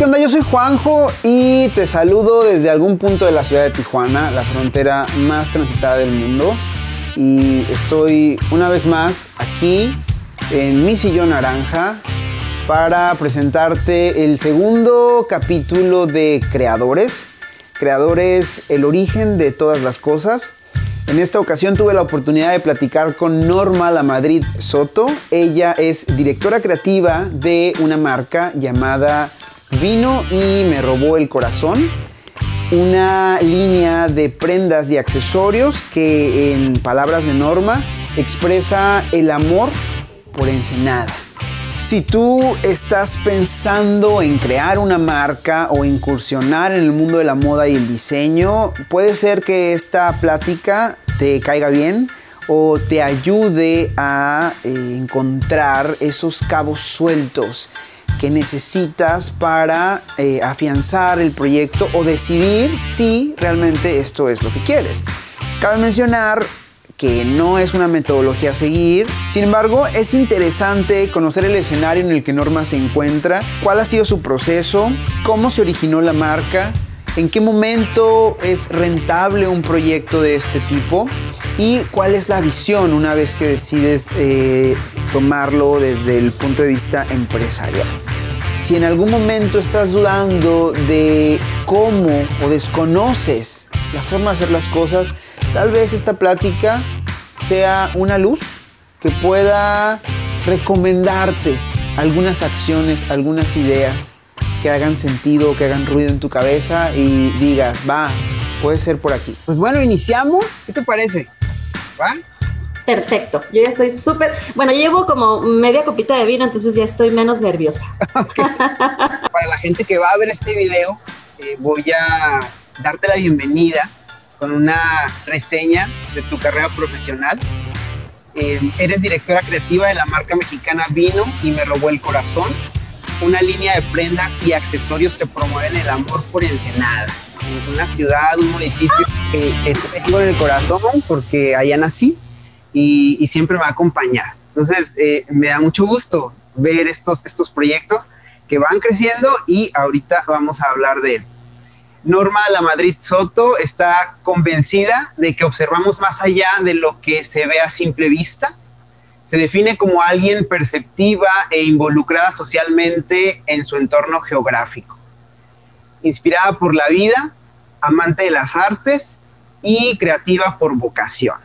¿qué onda? Yo soy Juanjo y te saludo desde algún punto de la ciudad de Tijuana, la frontera más transitada del mundo. Y estoy una vez más aquí en mi sillón naranja para presentarte el segundo capítulo de Creadores. Creadores, el origen de todas las cosas. En esta ocasión tuve la oportunidad de platicar con Norma La Madrid Soto. Ella es directora creativa de una marca llamada Vino y me robó el corazón. Una línea de prendas y accesorios que en palabras de Norma expresa el amor por Ensenada. Si tú estás pensando en crear una marca o incursionar en el mundo de la moda y el diseño, puede ser que esta plática te caiga bien o te ayude a eh, encontrar esos cabos sueltos que necesitas para eh, afianzar el proyecto o decidir si realmente esto es lo que quieres. Cabe mencionar que no es una metodología a seguir. Sin embargo, es interesante conocer el escenario en el que Norma se encuentra, cuál ha sido su proceso, cómo se originó la marca, en qué momento es rentable un proyecto de este tipo y cuál es la visión una vez que decides eh, tomarlo desde el punto de vista empresarial. Si en algún momento estás dudando de cómo o desconoces la forma de hacer las cosas, Tal vez esta plática sea una luz que pueda recomendarte algunas acciones, algunas ideas que hagan sentido, que hagan ruido en tu cabeza y digas, va, puede ser por aquí. Pues bueno, iniciamos. ¿Qué te parece? ¿Va? Perfecto, yo ya estoy súper, bueno, llevo como media copita de vino, entonces ya estoy menos nerviosa. Para la gente que va a ver este video, eh, voy a darte la bienvenida con una reseña de tu carrera profesional. Eh, eres directora creativa de la marca mexicana Vino y me robó el corazón, una línea de prendas y accesorios que promueven el amor por Ensenada, una ciudad, un municipio que, tengo en el corazón porque allá nací y, siempre me va a acompañar. Entonces, eh, me da mucho gusto ver estos, estos proyectos que van creciendo y ahorita vamos a hablar de él. Norma La Madrid Soto está convencida de que observamos más allá de lo que se ve a simple vista. Se define como alguien perceptiva e involucrada socialmente en su entorno geográfico. Inspirada por la vida, amante de las artes y creativa por vocación.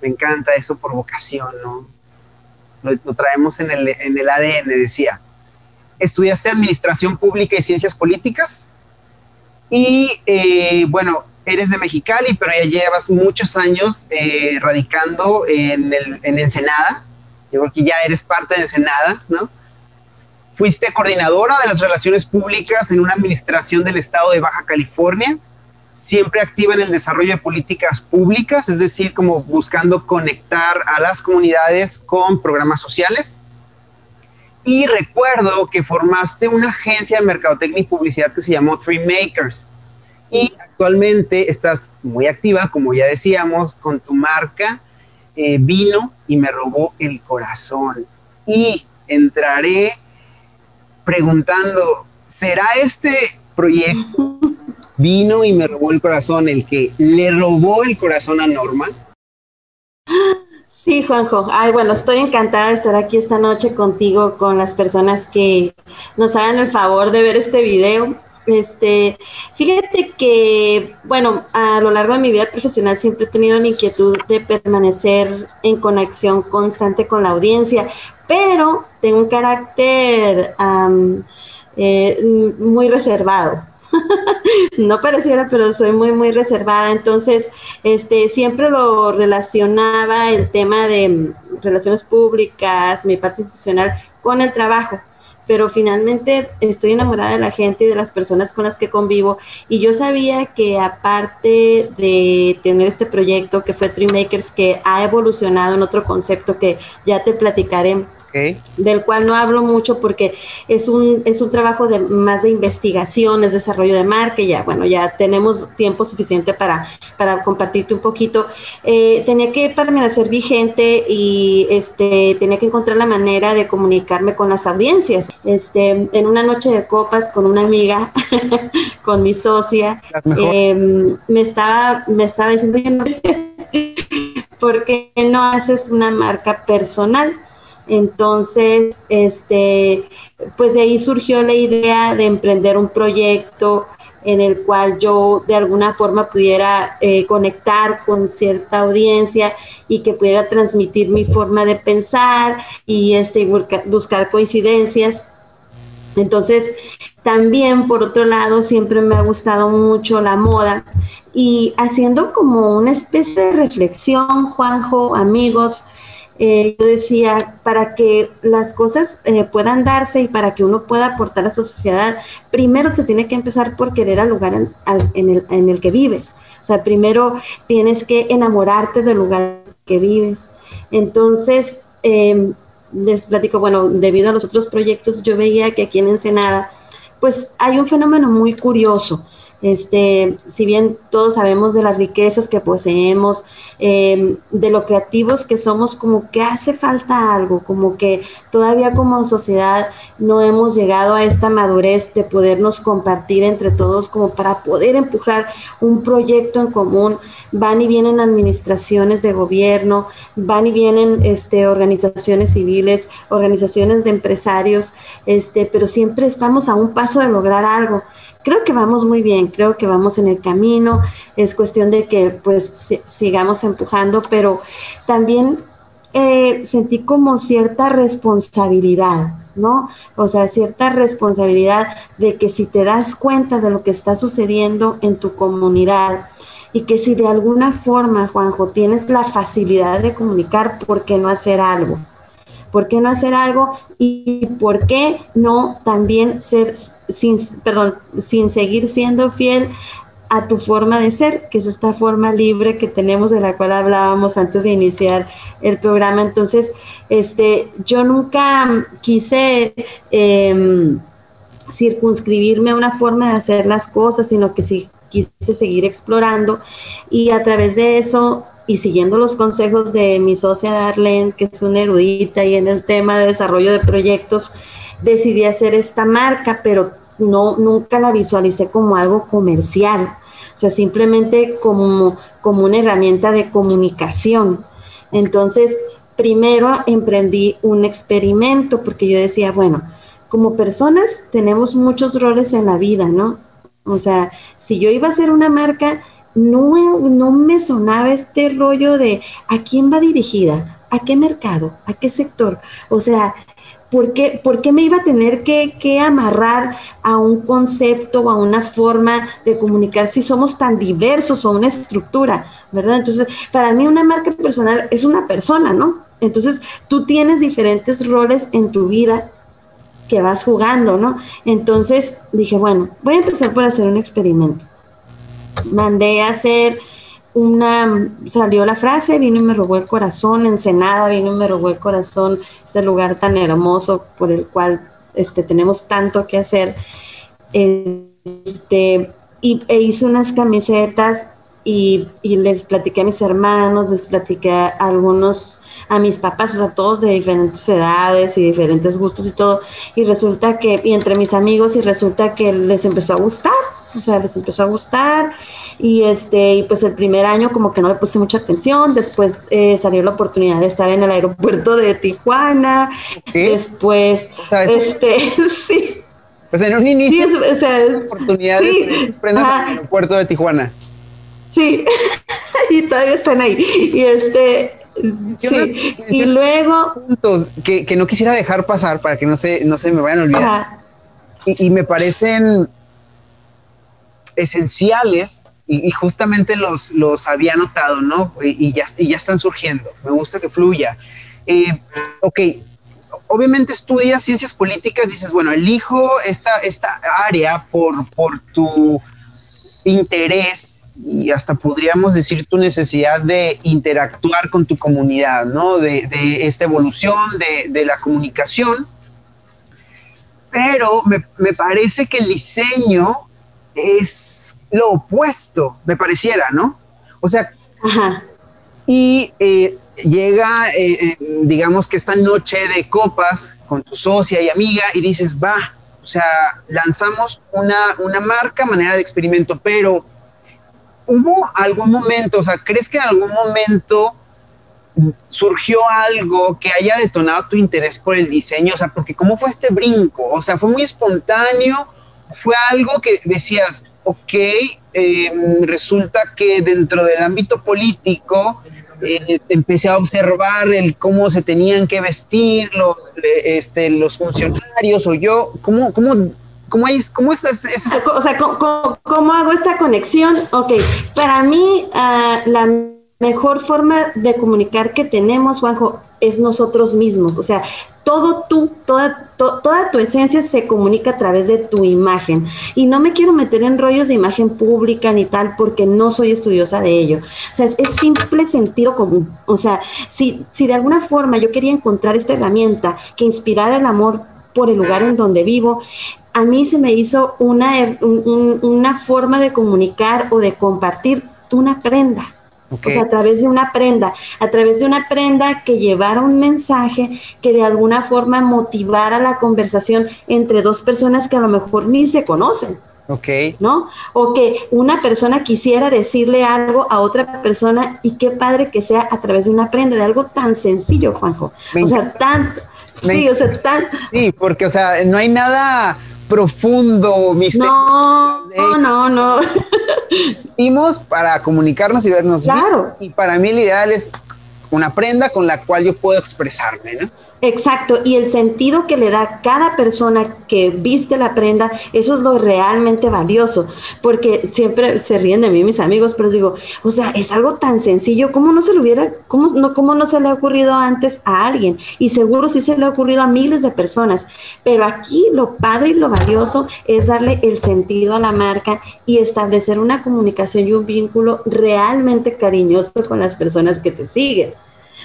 Me encanta eso por vocación, ¿no? Lo, traemos en el, en el ADN, decía. ¿Estudiaste Administración Pública y Ciencias Políticas? Y eh, bueno, eres de Mexicali, pero ya llevas muchos años eh, radicando en, el, en Ensenada. Yo creo que ya eres parte de Ensenada, ¿no? Fuiste coordinadora de las relaciones públicas en una administración del estado de Baja California, siempre activa en el desarrollo de políticas públicas, es decir, como buscando conectar a las comunidades con programas sociales. Y recuerdo que formaste una agencia de mercadotecnia y publicidad que se llamó Three Makers. Y actualmente estás muy activa, como ya decíamos, con tu marca eh, Vino y me robó el corazón. Y entraré preguntando, ¿será este proyecto Vino y me robó el corazón el que le robó el corazón a Norma? Sí, Juanjo. Ay, bueno, estoy encantada de estar aquí esta noche contigo, con las personas que nos hagan el favor de ver este video. Este, fíjate que, bueno, a lo largo de mi vida profesional siempre he tenido la inquietud de permanecer en conexión constante con la audiencia, pero tengo un carácter eh, muy reservado. no pareciera, pero soy muy, muy reservada. Entonces, este, siempre lo relacionaba el tema de relaciones públicas, mi parte institucional, con el trabajo. Pero finalmente estoy enamorada de la gente y de las personas con las que convivo. Y yo sabía que aparte de tener este proyecto que fue Tree Makers, que ha evolucionado en otro concepto que ya te platicaré del cual no hablo mucho porque es un, es un trabajo de, más de investigación, es desarrollo de marca, ya, bueno, ya tenemos tiempo suficiente para, para compartirte un poquito. Eh, tenía que permanecer vigente y este, tenía que encontrar la manera de comunicarme con las audiencias. Este, en una noche de copas con una amiga, con mi socia, em, me, estaba, me estaba diciendo, ¿por qué no haces una marca personal? Entonces, este, pues de ahí surgió la idea de emprender un proyecto en el cual yo de alguna forma pudiera eh, conectar con cierta audiencia y que pudiera transmitir mi forma de pensar y este, buscar coincidencias. Entonces, también por otro lado, siempre me ha gustado mucho la moda y haciendo como una especie de reflexión, Juanjo, amigos, eh, yo decía, para que las cosas eh, puedan darse y para que uno pueda aportar a su sociedad, primero se tiene que empezar por querer al lugar en, el, en el que vives. O sea, primero tienes que enamorarte del lugar que vives. Entonces, em, les platico, bueno, debido a los otros proyectos, yo veía que aquí en Ensenada, pues hay un fenómeno muy curioso. Este, si bien todos sabemos de las riquezas que poseemos, em, de lo creativos que somos, como que hace falta algo, como que todavía como sociedad no hemos llegado a esta madurez de podernos compartir entre todos como para poder empujar un proyecto en común. Van y vienen administraciones de gobierno, van y vienen este, organizaciones civiles, organizaciones de empresarios, este, pero siempre estamos a un paso de lograr algo creo que vamos muy bien, creo que vamos en el camino, es cuestión de que pues sigamos empujando, pero también eh, sentí como cierta responsabilidad, ¿no? O sea, cierta responsabilidad de que si te das cuenta de lo que está sucediendo en tu comunidad y que si de alguna forma, Juanjo, tienes la facilidad de comunicar, ¿por qué no hacer algo? ¿Por qué no hacer algo? Y por qué no también ser, sin, perdón, sin seguir siendo fiel a tu forma de ser, que es esta forma libre que tenemos de la cual hablábamos antes de iniciar el programa. Entonces, este, yo nunca quise em, circunscribirme a una forma de hacer las cosas, sino que sí quise seguir explorando y a través de eso y siguiendo los consejos de mi socia Darlene, que es una erudita y en el tema de desarrollo de proyectos, decidí hacer esta marca, pero no, nunca la visualicé como algo comercial, o sea, simplemente como, como una herramienta de comunicación. Entonces, primero emprendí un experimento porque yo decía, bueno, como personas tenemos muchos roles en la vida, ¿no? O sea, si yo iba a hacer una marca, no, no me sonaba este rollo de a quién va dirigida, a qué mercado, a qué sector. O sea, ¿por qué, me iba a tener que, que, amarrar a un concepto o a una forma de comunicar si somos tan diversos o una estructura? ¿Verdad? Entonces, para mí una marca personal es una persona, ¿no? Entonces, tú tienes diferentes roles en tu vida que vas jugando, ¿no? Entonces dije, bueno, voy a empezar por hacer un experimento mandé a hacer una, salió la frase, vino y me robó el corazón, Ensenada, vino y me robó el corazón, este lugar tan hermoso por el cual este, tenemos tanto que hacer. Este, y, e hice unas camisetas y, y, les platiqué a mis hermanos, les platiqué a algunos, a mis papás, o sea, todos de diferentes edades y diferentes gustos y todo. Y resulta que, y entre mis amigos, y resulta que les empezó a gustar o sea, les empezó a gustar y este, y pues el primer año como que no le puse mucha atención, después eh, salió la oportunidad de estar en el aeropuerto de Tijuana, después, este, sí. Pues en un inicio, sí, o sea, oportunidades sí, en el aeropuerto de Tijuana. Sí, y todavía están ahí. Y este, sí, y luego... Puntos que, que, no quisiera dejar pasar para que no se, no se me vayan a olvidar. Y, y me parecen esenciales y, justamente los, los había notado, ¿no? Y, ya, y ya están surgiendo. Me gusta que fluya. Eh, ok, obviamente estudias ciencias políticas, dices, bueno, elijo esta, esta área por, por tu interés y hasta podríamos decir tu necesidad de interactuar con tu comunidad, ¿no? De, esta evolución de, de, la comunicación. Pero me, me, parece que el diseño es lo opuesto, me pareciera, ¿no? O sea, y eh, llega, eh, eh, digamos que esta noche de copas con tu socia y amiga y dices, va, o sea, lanzamos una, una marca, manera de experimento, pero ¿hubo algún momento, o sea, crees que en algún momento surgió algo que haya detonado tu interés por el diseño? O sea, porque ¿cómo fue este brinco? O sea, ¿fue muy espontáneo? ¿Fue algo que decías, ok, em, resulta que dentro del ámbito político eh, empecé a observar el cómo se tenían que vestir los, este, los funcionarios o yo, cómo, cómo ¿Cómo, es, cómo estás? O sea, ¿cómo, hago esta conexión? Ok, para mí uh, la mejor forma de comunicar que tenemos, Juanjo, es nosotros mismos. O sea, todo tú, toda, toda tu esencia se comunica a través de tu imagen. Y no me quiero meter en rollos de imagen pública ni tal, porque no soy estudiosa de ello. O sea, es, simple sentido común. O sea, si, si de alguna forma yo quería encontrar esta herramienta que inspirara el amor por el lugar en donde vivo, a mí se me hizo una, una forma de comunicar o de compartir una prenda. O sea, a través de una prenda, a través de una prenda que llevara un mensaje que de alguna forma motivara la conversación entre dos personas que a lo mejor ni se conocen. Ok. ¿No? O que una persona quisiera decirle algo a otra persona y qué padre que sea a través de una prenda, de algo tan sencillo, Juanjo. o sea, tan... Sí, o sea, tan... Sí, porque, o sea, no hay nada profundo, misterioso. No, no, no. Hicimos para comunicarnos y vernos claro. y para mí el ideal es una prenda con la cual yo puedo expresarme, ¿no? Exacto, y el sentido que le da cada persona que viste la prenda, eso es lo realmente valioso, porque siempre se ríen de mí mis amigos, pero digo, o sea, es algo tan sencillo, ¿cómo no se le hubiera, cómo no, cómo no se le ha ocurrido antes a alguien? Y seguro sí se le ha ocurrido a miles de personas, pero aquí lo padre y lo valioso es darle el sentido a la marca y establecer una comunicación y un vínculo realmente cariñoso con las personas que te siguen.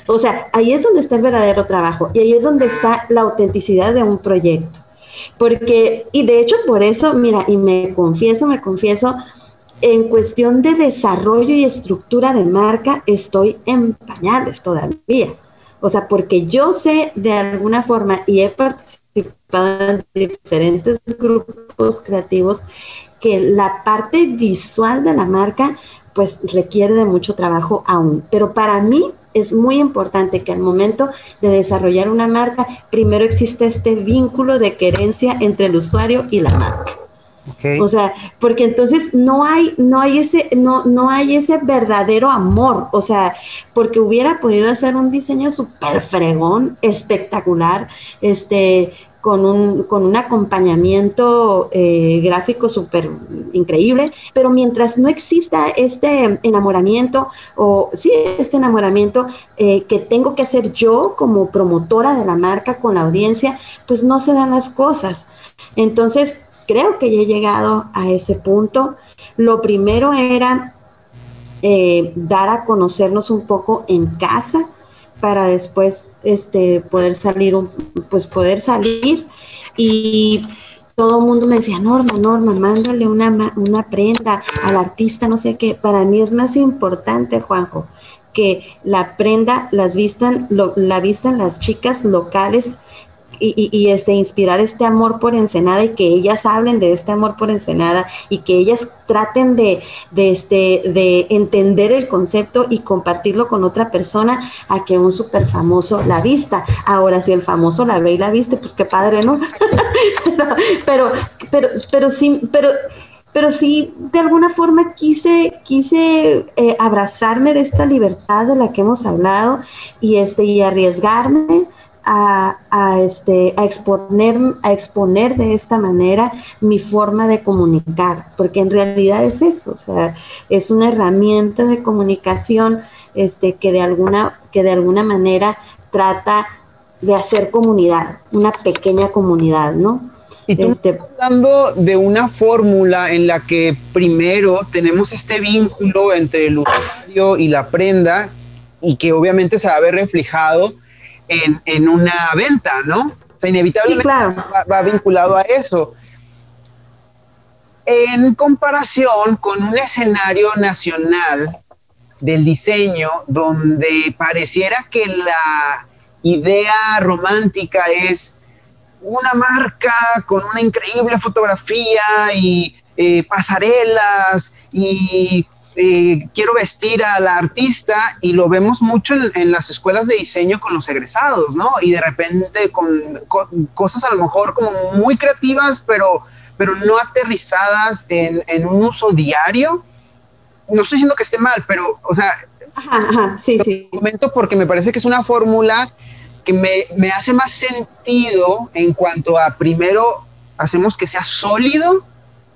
O sea, ahí es donde está el verdadero trabajo y ahí es donde está la autenticidad de un proyecto. Porque, y de hecho por eso, mira, y me confieso, me confieso, en cuestión de desarrollo y estructura de marca, estoy en pañales todavía. O sea, porque yo sé de alguna forma y he participado en diferentes grupos creativos que la parte visual de la marca pues requiere de mucho trabajo aún. Pero para mí es muy importante que al momento de desarrollar una marca, primero existe este vínculo de querencia entre el usuario y la marca. O sea, porque entonces no hay, no hay ese, no, no hay ese verdadero amor. O sea, porque hubiera podido hacer un diseño súper fregón, espectacular, este, con un, acompañamiento eh, gráfico súper increíble, pero mientras no exista este enamoramiento, o sí, este enamoramiento eh, que tengo que hacer yo como promotora de la marca con la audiencia, pues no se dan las cosas. Entonces, creo que ya he llegado a ese punto. Lo primero era eh, dar a conocernos un poco en casa, para después este, poder salir, pues poder salir y todo el mundo me decía, Norma, Norma, mándale una, una prenda al artista, no sé qué. Para mí es más importante, Juanjo, que la prenda las vistan, la vistan las chicas locales y, este, inspirar este amor por Ensenada y que ellas hablen de este amor por Ensenada y que ellas traten de, este, de entender el concepto y compartirlo con otra persona a que un súper famoso la vista. Ahora, si el famoso la ve y la viste, pues qué padre, ¿no? pero, pero, pero sí, pero pero sí de alguna forma quise, quise eh, abrazarme de esta libertad de la que hemos hablado y, este, y arriesgarme a, este, a, exponer, a exponer de esta manera mi forma de comunicar, porque en realidad es eso, o sea, es una herramienta de comunicación este, que, de alguna, que de alguna manera trata de hacer comunidad, una pequeña comunidad, ¿no? Y tú este, estás hablando de una fórmula en la que primero tenemos este vínculo entre el usuario y la prenda y que obviamente se va a ver reflejado en, una venta, ¿no? O sea, inevitablemente va, vinculado a eso. En comparación con un escenario nacional del diseño donde pareciera que la idea romántica es una marca con una increíble fotografía y eh, pasarelas y eh, quiero vestir a la artista y lo vemos mucho en, las escuelas de diseño con los egresados, ¿no? Y de repente con, cosas a lo mejor como muy creativas, pero, pero no aterrizadas en, en, un uso diario. No estoy diciendo que esté mal, pero, o sea, ajá, sí, sí. comento porque me parece que es una fórmula que me, me hace más sentido en cuanto a primero hacemos que sea sólido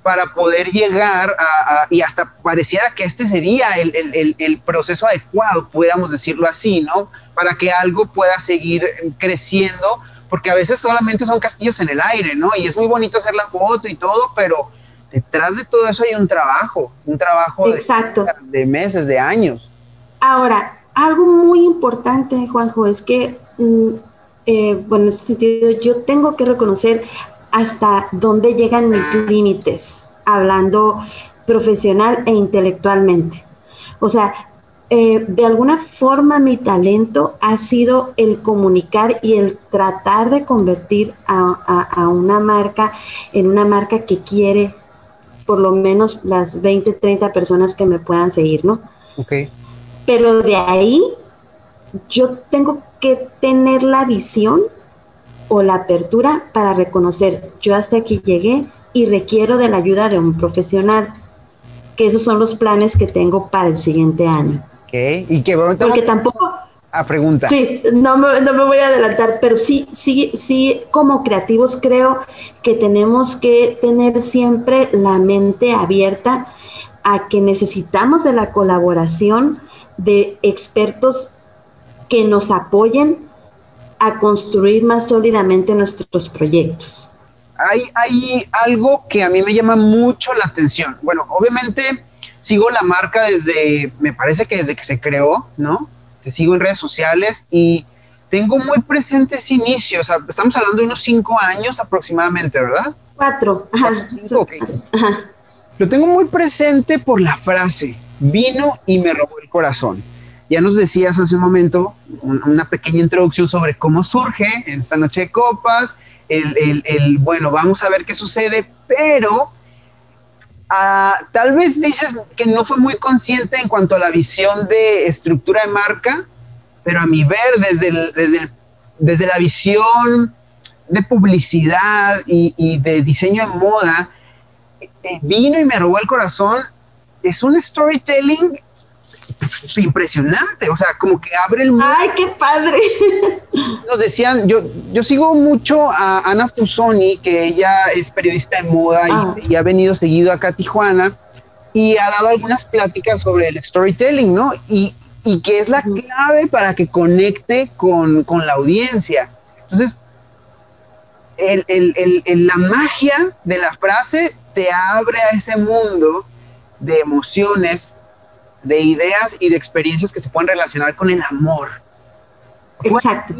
para poder llegar a, y hasta pareciera que este sería el, el, el, proceso adecuado, pudiéramos decirlo así, ¿no? Para que algo pueda seguir creciendo, porque a veces solamente son castillos en el aire, ¿no? Y es muy bonito hacer la foto y todo, pero detrás de todo eso hay un trabajo, un trabajo Exacto. De, de meses, de años. Ahora, algo muy importante, Juanjo, es que, mm, eh, bueno, en ese sentido, yo tengo que reconocer hasta dónde llegan mis límites, hablando profesional e intelectualmente. O sea, eh, de alguna forma mi talento ha sido el comunicar y el tratar de convertir a, una marca en una marca que quiere por lo menos las 20, 30 personas que me puedan seguir, ¿no? Ok. Pero de ahí yo tengo que tener la visión o la apertura para reconocer, yo hasta aquí llegué y requiero de la ayuda de un profesional, que esos son los planes que tengo para el siguiente año. Ok, y que Porque tampoco... A pregunta. Sí, no me, no me voy a adelantar, pero sí, sí, sí, como creativos creo que tenemos que tener siempre la mente abierta a que necesitamos de la colaboración de expertos que nos apoyen a construir más sólidamente nuestros proyectos. Hay, hay algo que a mí me llama mucho la atención. Bueno, obviamente sigo la marca desde, me parece que desde que se creó, ¿no? Te sigo en redes sociales y tengo muy presente ese inicio. O sea, estamos hablando de unos cinco años aproximadamente, ¿verdad? Cuatro. Ajá. Ajá. Lo tengo muy presente por la frase, vino y me robó el corazón. Ya nos decías hace un momento una pequeña introducción sobre cómo surge en esta noche de copas, el, bueno, vamos a ver qué sucede, pero ah, tal vez dices que no fue muy consciente en cuanto a la visión de estructura de marca, pero a mi ver, desde, desde, desde la visión de publicidad y, de diseño de moda, eh, vino y me robó el corazón. Es un storytelling impresionante, o sea, como que abre el mundo. ¡Ay, qué padre! Nos decían, yo, yo sigo mucho a Ana Fusoni, que ella es periodista de moda y, ah. ha venido seguido acá a Tijuana y ha dado algunas pláticas sobre el storytelling, ¿no? Y, y que es la clave para que conecte con, con la audiencia. Entonces, el, el, el, la magia de la frase te abre a ese mundo de emociones de ideas y de experiencias que se pueden relacionar con el amor. Exacto.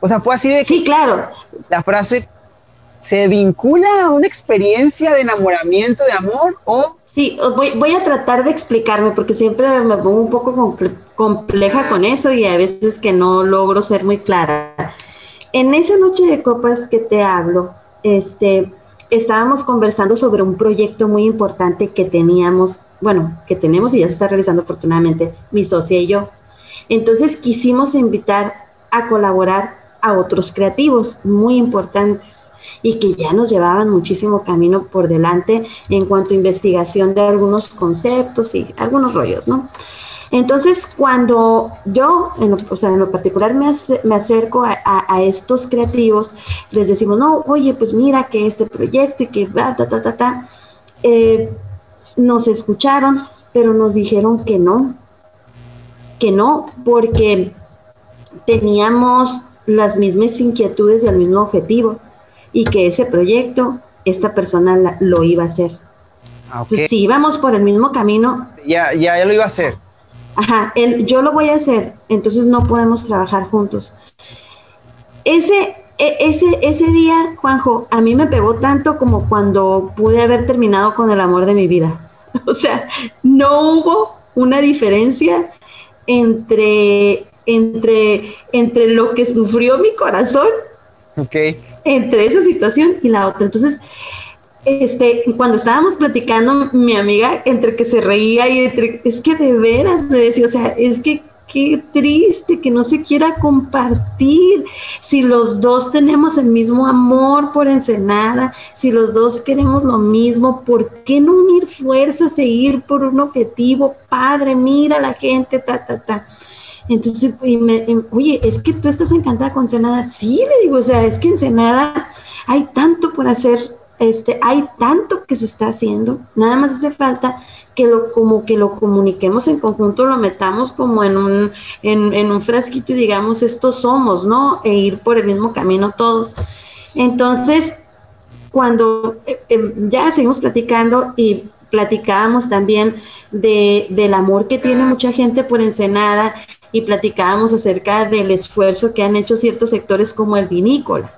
O sea, fue así de que sí, claro. La frase se vincula a una experiencia de enamoramiento, de amor o... Sí, voy, voy a tratar de explicarme porque siempre me pongo un poco compleja con eso y a veces que no logro ser muy clara. En esa noche de copas que te hablo, este, estábamos conversando sobre un proyecto muy importante que teníamos, bueno, que tenemos y ya se está realizando afortunadamente mi socia y yo. Entonces quisimos invitar a colaborar a otros creativos muy importantes y que ya nos llevaban muchísimo camino por delante en cuanto a investigación de algunos conceptos y algunos rollos, ¿no? Entonces, cuando yo, en lo, o sea, en lo particular, me, me acerco a, estos creativos, les decimos, no, oye, pues mira que este proyecto y que va, ta, ta, ta, ta, eh, nos escucharon, pero nos dijeron que no, que no, porque teníamos las mismas inquietudes y el mismo objetivo, y que ese proyecto esta persona lo iba a hacer. Ah, Entonces, si íbamos por el mismo camino. Ya, ya, ya lo iba a hacer. Ajá, él, yo lo voy a hacer, entonces no podemos trabajar juntos. Ese, e, ese, ese día, Juanjo, a mí me pegó tanto como cuando pude haber terminado con el amor de mi vida. O sea, no hubo una diferencia entre, entre, entre lo que sufrió mi corazón, okay. entre esa situación y la otra. Entonces, este, cuando estábamos platicando, mi amiga, entre que se reía y entre, es que de veras me decía, o sea, es que qué triste que no se quiera compartir. Si los dos tenemos el mismo amor por Ensenada, si los dos queremos lo mismo, ¿por qué no unir fuerzas e ir por un objetivo? Padre, mira la gente, ta, ta, ta. Entonces, oye, es que tú estás encantada con Ensenada. Sí, le digo, o sea, es que Ensenada hay tanto por hacer este, hay tanto que se está haciendo, nada más hace falta que lo como que lo comuniquemos en conjunto, lo metamos como en un, en, un frasquito y digamos, estos somos, ¿no? E ir por el mismo camino todos. Entonces, cuando eh, em, ya seguimos platicando y platicábamos también de, del amor que tiene mucha gente por Ensenada y platicábamos acerca del esfuerzo que han hecho ciertos sectores como el vinícola.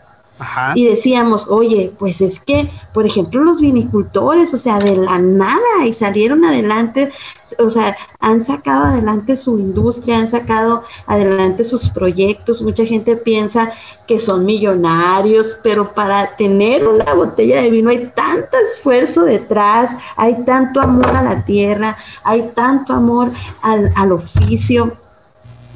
Y decíamos, oye, pues es que, por ejemplo, los vinicultores, o sea, de la nada y salieron adelante, o sea, han sacado adelante su industria, han sacado adelante sus proyectos. Mucha gente piensa que son millonarios, pero para tener una botella de vino hay tanto esfuerzo detrás, hay tanto amor a la tierra, hay tanto amor al, al oficio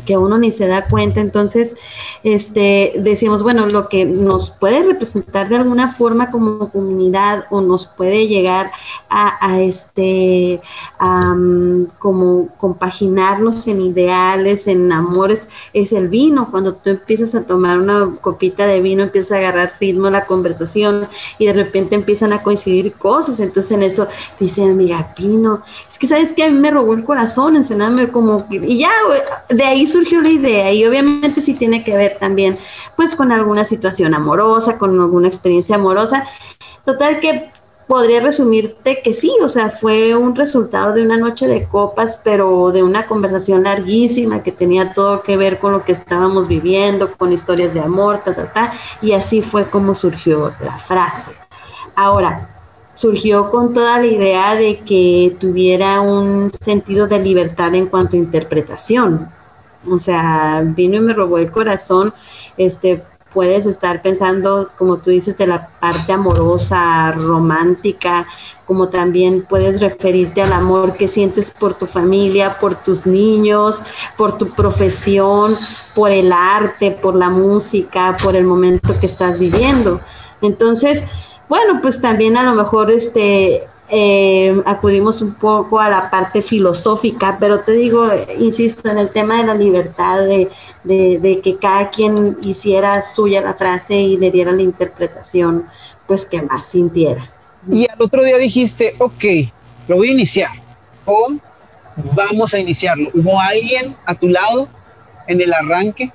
que uno ni se da cuenta. Entonces, este, decimos, bueno, lo que nos puede representar de alguna forma como comunidad o nos puede llegar a, este, como compaginarnos en ideales, en amores, es el vino. Cuando tú empiezas a tomar una copita de vino, empiezas a agarrar ritmo la conversación y de repente empiezan a coincidir cosas. Entonces en eso dice, amiga, vino, es que sabes que a mí me robó el corazón, enseñarme como, y ya, de ahí surgió la idea y obviamente sí tiene que ver también pues con alguna situación amorosa, con alguna experiencia amorosa. Total que podría resumirte que sí, o sea, fue un resultado de una noche de copas, pero de una conversación larguísima que tenía todo que ver con lo que estábamos viviendo, con historias de amor, ta, ta, ta, y así fue como surgió la frase. Ahora, surgió con toda la idea de que tuviera un sentido de libertad en cuanto a interpretación. O sea, vino y me robó el corazón, este, puedes estar pensando, como tú dices, de la parte amorosa, romántica, como también puedes referirte al amor que sientes por tu familia, por tus niños, por tu profesión, por el arte, por la música, por el momento que estás viviendo. Entonces, bueno, pues también a lo mejor este eh, acudimos un poco a la parte filosófica, pero te digo, insisto, en el tema de la libertad, de, de, que cada quien hiciera suya la frase y le diera la interpretación, pues que más sintiera. Y al otro día dijiste, ok, lo voy a iniciar, o vamos a iniciarlo. ¿Hubo alguien a tu lado en el arranque?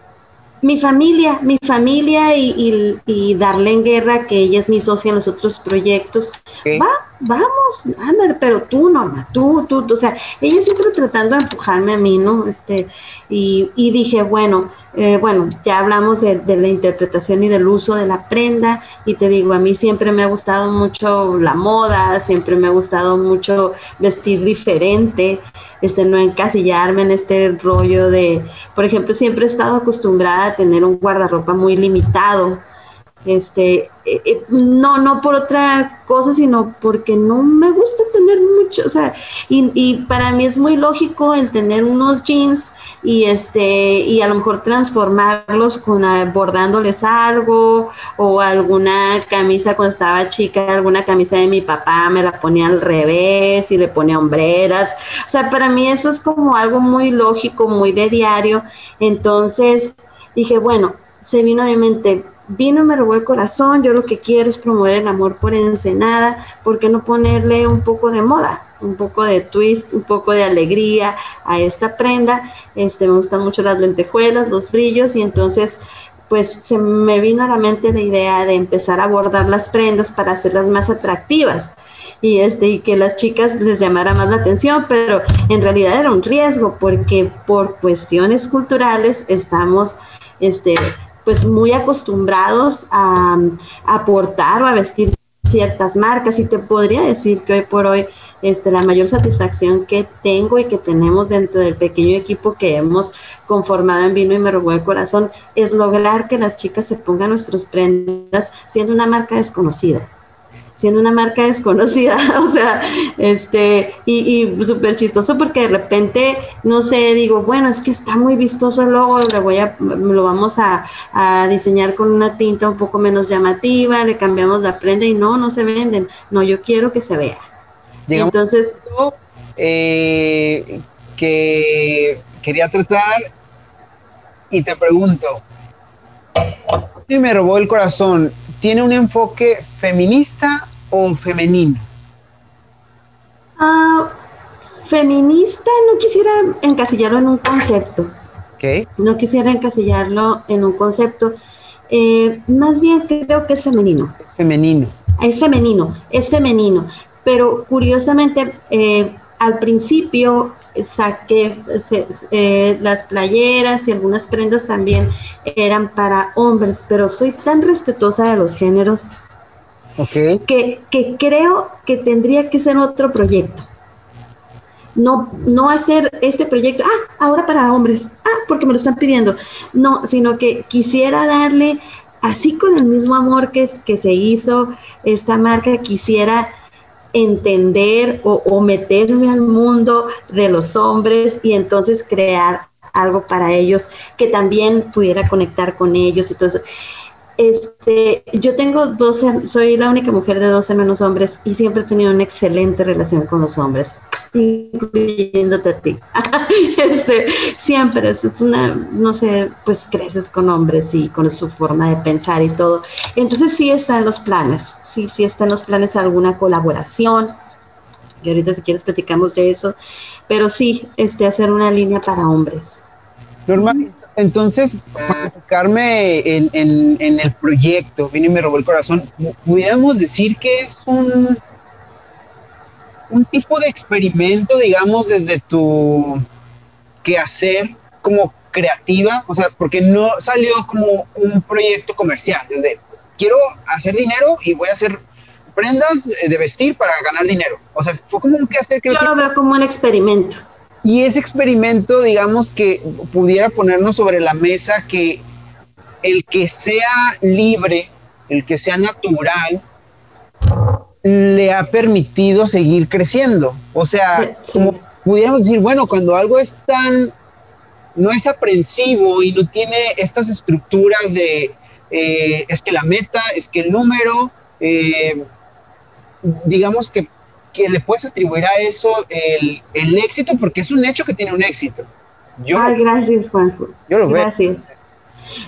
Mi familia, mi familia y, y, y, Darlene Guerra, que ella es mi socia en los otros proyectos. Va, vamos, anda, pero tú, Norma, tú, tú, tú, o sea, ella siempre tratando de empujarme a mí, ¿no? Este, y, y dije, bueno, eh, bueno, ya hablamos de, la interpretación y del uso de la prenda y te digo, a mí siempre me ha gustado mucho la moda, siempre me ha gustado mucho vestir diferente, este, no encasillarme en este rollo de, por ejemplo, siempre he estado acostumbrada a tener un guardarropa muy limitado, este, eh, eh, no, no por otra cosa, sino porque no me gusta tener mucho, o sea, y, y, para mí es muy lógico el tener unos jeans y este, y a lo mejor transformarlos con ah, bordándoles algo, o alguna camisa cuando estaba chica, alguna camisa de mi papá me la ponía al revés y le ponía hombreras, o sea, para mí eso es como algo muy lógico, muy de diario, entonces dije, bueno, se vino a mi mente, vino, me robó el corazón, yo lo que quiero es promover el amor por Ensenada, ¿por qué no ponerle un poco de moda, un poco de twist, un poco de alegría a esta prenda? Este, me gustan mucho las lentejuelas, los brillos y entonces pues se me vino a la mente la idea de empezar a abordar las prendas para hacerlas más atractivas y este y que las chicas les llamara más la atención, pero en realidad era un riesgo porque por cuestiones culturales estamos este pues muy acostumbrados a, aportar o a vestir ciertas marcas. Y te podría decir que hoy por hoy este, la mayor satisfacción que tengo y que tenemos dentro del pequeño equipo que hemos conformado en Vino y Me Robó el Corazón es lograr que las chicas se pongan nuestras prendas siendo una marca desconocida siendo una marca desconocida, o sea, este, y, y súper chistoso porque de repente, no sé, digo, bueno, es que está muy vistoso el logo, le voy a, lo vamos a, a, diseñar con una tinta un poco menos llamativa, le cambiamos la prenda y no, no se venden, no, yo quiero que se vea. Entonces, eh, que quería tratar y te pregunto, y me robó el corazón, ¿tiene un enfoque feminista o femenino? Ah, feminista no quisiera encasillarlo en un concepto. ¿Qué? No quisiera encasillarlo en un concepto. Eh, más bien creo que es femenino. Es femenino. Es femenino, es femenino pero curiosamente eh, al principio saqué eh, las playeras y algunas prendas también eran para hombres, pero soy tan respetuosa de los géneros que, que creo que tendría que ser otro proyecto. No, no hacer este proyecto, ah, ahora para hombres, ah, porque me lo están pidiendo. No, sino que quisiera darle, así con el mismo amor que, que se hizo esta marca, quisiera entender o, meterme al mundo de los hombres y entonces crear algo para ellos que también pudiera conectar con ellos. Entonces, este, yo tengo 12, soy la única mujer de dos hermanos hombres y siempre he tenido una excelente relación con los hombres, incluyéndote a ti. este, siempre es una, no sé, pues creces con hombres y con su forma de pensar y todo. Entonces sí están los planes sí, sí están los planes alguna colaboración. Y ahorita si quieres platicamos de eso. Pero sí, este, hacer una línea para hombres. Norma, entonces, para enfocarme en, en, el proyecto, vino y me robó el corazón, pudiéramos decir que es un, un tipo de experimento, digamos, desde tu quehacer como creativa, o sea, porque no salió como un proyecto comercial, donde quiero hacer dinero y voy a hacer prendas eh, de vestir para ganar dinero. O sea, fue como un hacer que... Yo lo veo como un experimento. Y ese experimento, digamos que pudiera ponernos sobre la mesa que el que sea libre, el que sea natural, le ha permitido seguir creciendo. O sea, como pudiéramos decir, bueno, cuando algo es tan, no es aprensivo y no tiene estas estructuras de, eh, es que la meta, es que el número, eh, digamos que, que, le puedes atribuir a eso el, el, éxito, porque es un hecho que tiene un éxito. Yo Ay, gracias, Juanjo. Yo lo gracias.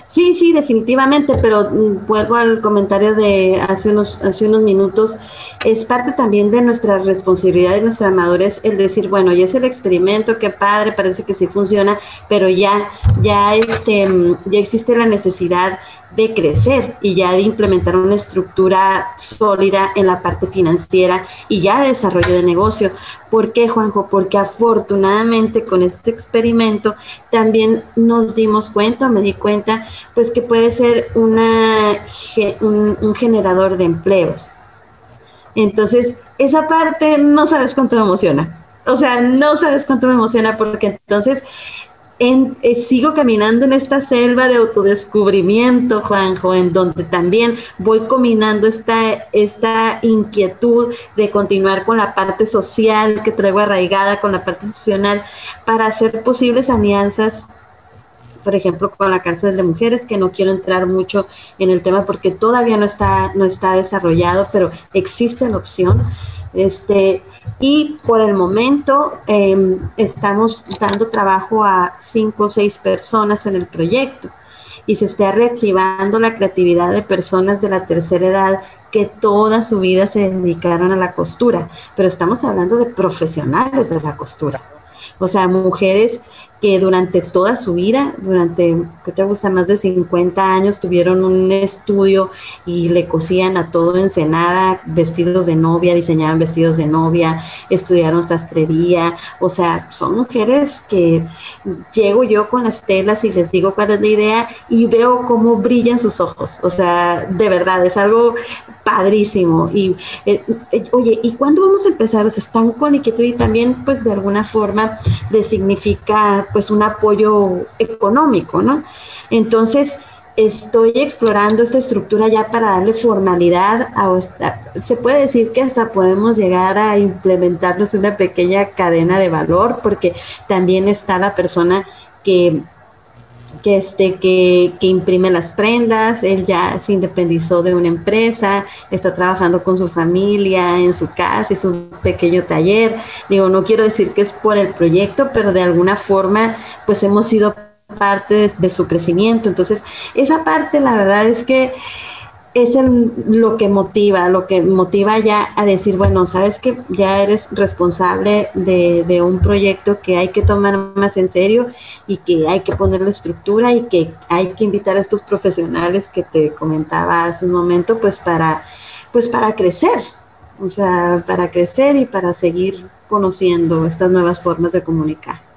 Sí, sí, definitivamente, pero mm, vuelvo al comentario de hace unos, hace unos minutos. Es parte también de nuestra responsabilidad y nuestra madurez el decir, bueno, ya es el experimento, qué padre, parece que sí funciona, pero ya, ya, este, mm, ya existe la necesidad de crecer y ya de implementar una estructura sólida en la parte financiera y ya de desarrollo de negocio. ¿Por qué, Juanjo? Porque afortunadamente con este experimento también nos dimos cuenta, me di cuenta, pues que puede ser una, un, un generador de empleos. Entonces, esa parte no sabes cuánto me emociona. O sea, no sabes cuánto me emociona porque entonces eh, sigo caminando en esta selva de autodescubrimiento, Juanjo, en donde también voy combinando esta, esta inquietud de continuar con la parte social que traigo arraigada, con la parte institucional, para hacer posibles alianzas por ejemplo, con la cárcel de mujeres, que no quiero entrar mucho en el tema porque todavía no está, no está desarrollado, pero existe la opción. Este, y por el momento em, estamos dando trabajo a cinco o seis personas en el proyecto. Y se está reactivando la creatividad de personas de la tercera edad que toda su vida se dedicaron a la costura, pero estamos hablando de profesionales de la costura, o sea, mujeres que durante toda su vida, durante, ¿qué te gusta? Más de 50 años, tuvieron un estudio y le cosían a todo Ensenada vestidos de novia, diseñaban vestidos de novia, estudiaron sastrería, o sea, son mujeres que llego yo con las telas y les digo cuál es la idea y veo cómo brillan sus ojos, o sea, de verdad, es algo padrísimo. Y eh, eh, oye, ¿y cuándo vamos a empezar? O sea, están con inquietud y también, pues, de alguna forma de significa, pues, un apoyo económico, ¿no? Entonces, estoy explorando esta estructura ya para darle formalidad a, se puede decir que hasta podemos llegar a implementarnos una pequeña cadena de valor porque también está la persona que que, este, que, que, imprime las prendas, él ya se independizó de una empresa, está trabajando con su familia en su casa, es un pequeño taller. Digo, no quiero decir que es por el proyecto, pero de alguna forma pues hemos sido parte de su crecimiento. Entonces, esa parte la verdad es que es lo que motiva, lo que motiva ya a decir, bueno, sabes que ya eres responsable de, un proyecto que hay que tomar más en serio y que hay que ponerle estructura y que hay que invitar a estos profesionales que te comentaba hace un momento, pues para, pues para crecer, o sea, para crecer y para seguir conociendo estas nuevas formas de comunicar.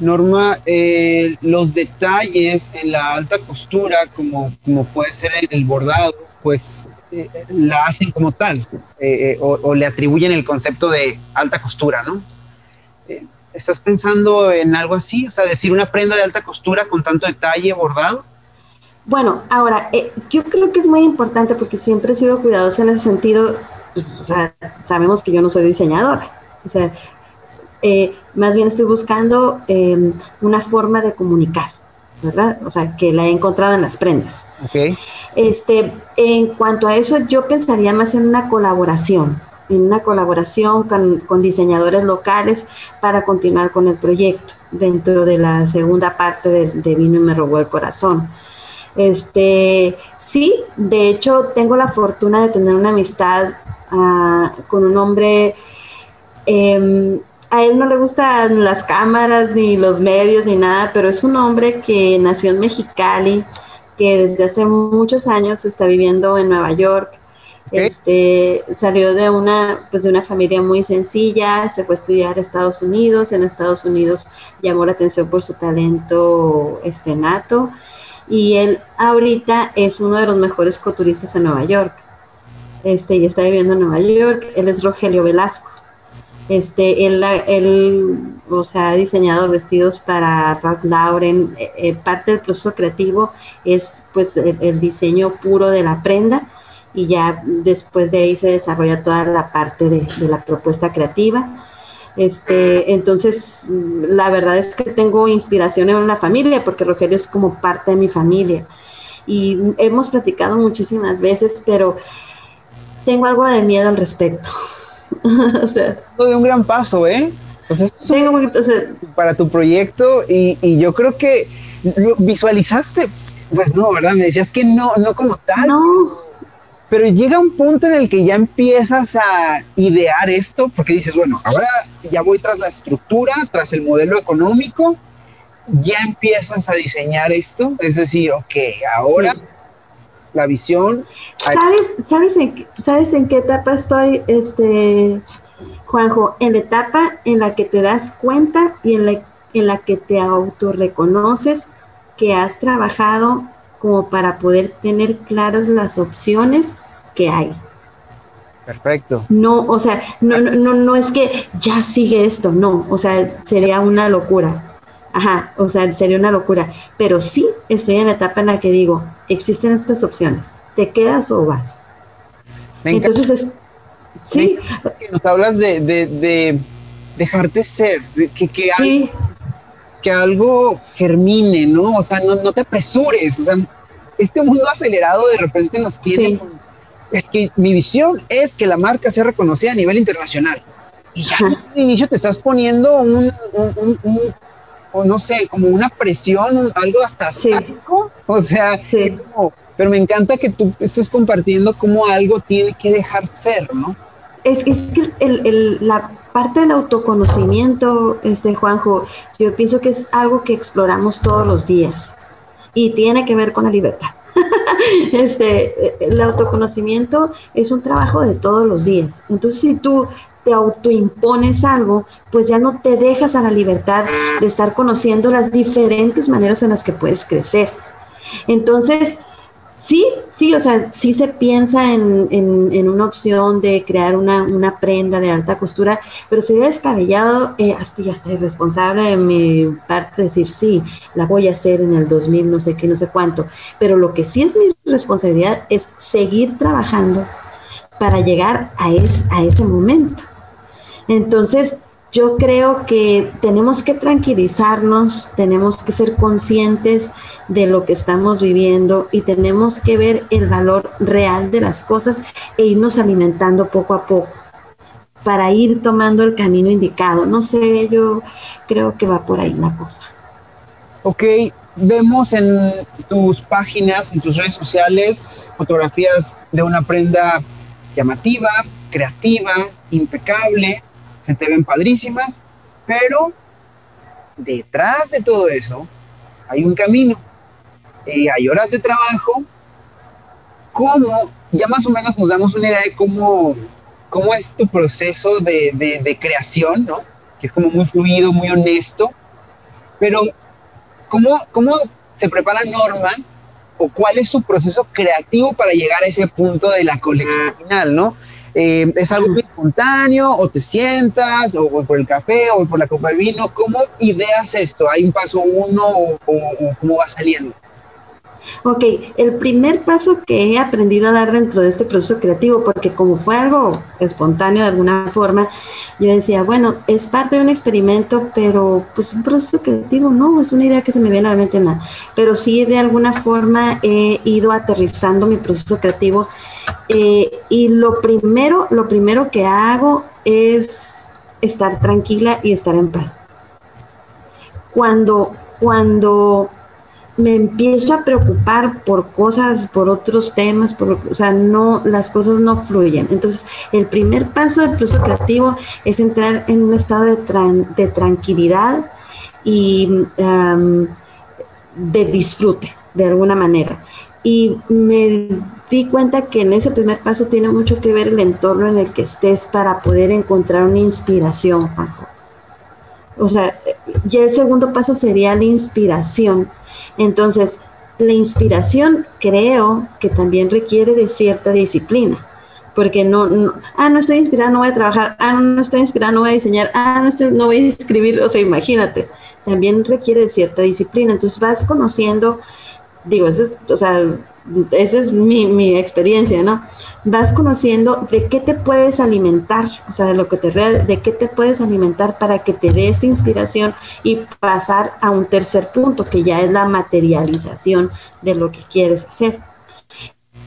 Norma, eh, los detalles en la alta costura, como, como puede ser el, bordado, pues eh, la hacen como tal, eh, o, le atribuyen el concepto de alta costura, ¿no? ¿Estás pensando en algo así? O sea, decir una prenda de alta costura con tanto detalle bordado. Bueno, ahora, yo creo que es muy importante porque siempre he sido cuidadosa en ese sentido. Pues, o sea, sabemos que yo no soy diseñadora. O sea, eh, más bien estoy buscando em, una forma de comunicar, ¿verdad? O sea, que la he encontrado en las prendas. Okay. Este, en cuanto a eso, yo pensaría más en una colaboración, en una colaboración con, diseñadores locales para continuar con el proyecto dentro de la segunda parte de, Vino y me robó el corazón. Este, sí, de hecho tengo la fortuna de tener una amistad ah, con un hombre eh, a él no le gustan las cámaras, ni los medios, ni nada, pero es un hombre que nació en Mexicali, que desde hace muchos años está viviendo en Nueva York. Este, salió de una, pues de una familia muy sencilla, se fue a estudiar a Estados Unidos, en Estados Unidos llamó la atención por su talento este, nato, y él ahorita es uno de los mejores coturistas en Nueva York. Este, y está viviendo en Nueva York, él es Rogelio Velasco. Este, él, él, ha diseñado vestidos para Ralph Lauren. Eh, eh, parte del proceso creativo es pues el, diseño puro de la prenda y ya después de ahí se desarrolla toda la parte de, la propuesta creativa. Este, entonces, la verdad es que tengo inspiración en la familia porque Rogelio es como parte de mi familia y hemos platicado muchísimas veces, pero tengo algo de miedo al respecto. o sea, de un gran paso, ¿eh? O sea, para tu proyecto y, yo creo que visualizaste, pues no, ¿verdad? Me decías que no, no como tal. No. Pero llega un punto en el que ya empiezas a idear esto, porque dices, bueno, ahora ya voy tras la estructura, tras el modelo económico, ya empiezas a diseñar esto, es decir, ok, ahora la visión. ¿Sabes, sabes, en, ¿Sabes en qué etapa estoy, este, Juanjo? En la etapa en la que te das cuenta y en la, en la que te autorreconoces que has trabajado como para poder tener claras las opciones que hay. Perfecto. No, o sea, no, no, no es que ya sigue esto, no, o sea, sería una locura. Ajá, o sea, sería una locura. Pero sí estoy en la etapa en la que digo, existen estas opciones. ¿Te quedas o vas? Entonces, es, sí. Que nos hablas de, de, dejarte ser, que, que, algo, que algo germine, ¿no? O sea, no, no, te apresures. O sea, este mundo acelerado de repente nos tiene. Es que mi visión es que la marca sea reconocida a nivel internacional. Y ya al inicio te estás poniendo un, un o no sé, como una presión, algo hasta sí. O sea, pero me encanta que tú estés compartiendo cómo algo tiene que dejar ser, ¿no? es, es que el, la parte del autoconocimiento, este Juanjo, yo pienso que es algo que exploramos todos los días y tiene que ver con la libertad. este, el autoconocimiento es un trabajo de todos los días. Entonces, si tú te autoimpones algo, pues ya no te dejas a la libertad de estar conociendo las diferentes maneras en las que puedes crecer. Entonces, Sí, sí, o sea, sí se piensa en, en, una opción de crear una, una, prenda de alta costura, pero sería descabellado, eh, hasta y hasta irresponsable de mi parte decir, sí, la voy a hacer en el 2000, no sé qué, no sé cuánto. Pero lo que sí es mi responsabilidad es seguir trabajando para llegar a, es, a ese momento. Entonces, yo creo que tenemos que tranquilizarnos, tenemos que ser conscientes de lo que estamos viviendo y tenemos que ver el valor real de las cosas e irnos alimentando poco a poco para ir tomando el camino indicado. No sé, yo creo que va por ahí la cosa. Ok, vemos en tus páginas, en tus redes sociales, fotografías de una prenda llamativa, creativa, impecable se te ven padrísimas, pero detrás de todo eso hay un camino, eh, hay horas de trabajo, cómo, ya más o menos nos damos una idea de cómo, cómo es tu proceso de, creación, ¿no? Que es como muy fluido, muy honesto, pero ¿cómo, cómo se prepara Norma o cuál es su proceso creativo para llegar a ese punto de la colección final, ¿no? Eh, ¿Es algo muy espontáneo o te sientas o por el café o por la copa de vino? ¿Cómo ideas esto? ¿Hay un paso uno o, cómo va saliendo? Ok, el primer paso que he aprendido a dar dentro de este proceso creativo, porque como fue algo espontáneo de alguna forma, yo decía, bueno, es parte de un experimento, pero pues un proceso creativo no, es una idea que se me viene a la mente nada. Pero sí de alguna forma he ido aterrizando mi proceso creativo eh, y lo primero, lo primero que hago es estar tranquila y estar en paz. Cuando, cuando me empiezo a preocupar por cosas, por otros temas, por, o sea, no, las cosas no fluyen. Entonces, el primer paso del proceso creativo es entrar en un estado de, de tranquilidad y de disfrute, de alguna manera. Y me di cuenta que en ese primer paso tiene mucho que ver el entorno en el que estés para poder encontrar una inspiración, O sea, ya el segundo paso sería la inspiración. Entonces, la inspiración creo que también requiere de cierta disciplina, porque no, ah, no estoy inspirada, no voy a trabajar, ah, no estoy inspirada, no voy a diseñar, ah, no, estoy, no voy a escribir, o sea, imagínate, también requiere cierta disciplina. Entonces vas conociendo digo, eso es, o sea, esa es mi, experiencia, ¿no? Vas conociendo de qué te puedes alimentar, o sea, de lo que te de qué te puedes alimentar para que te dé esta inspiración y pasar a un tercer punto, que ya es la materialización de lo que quieres hacer.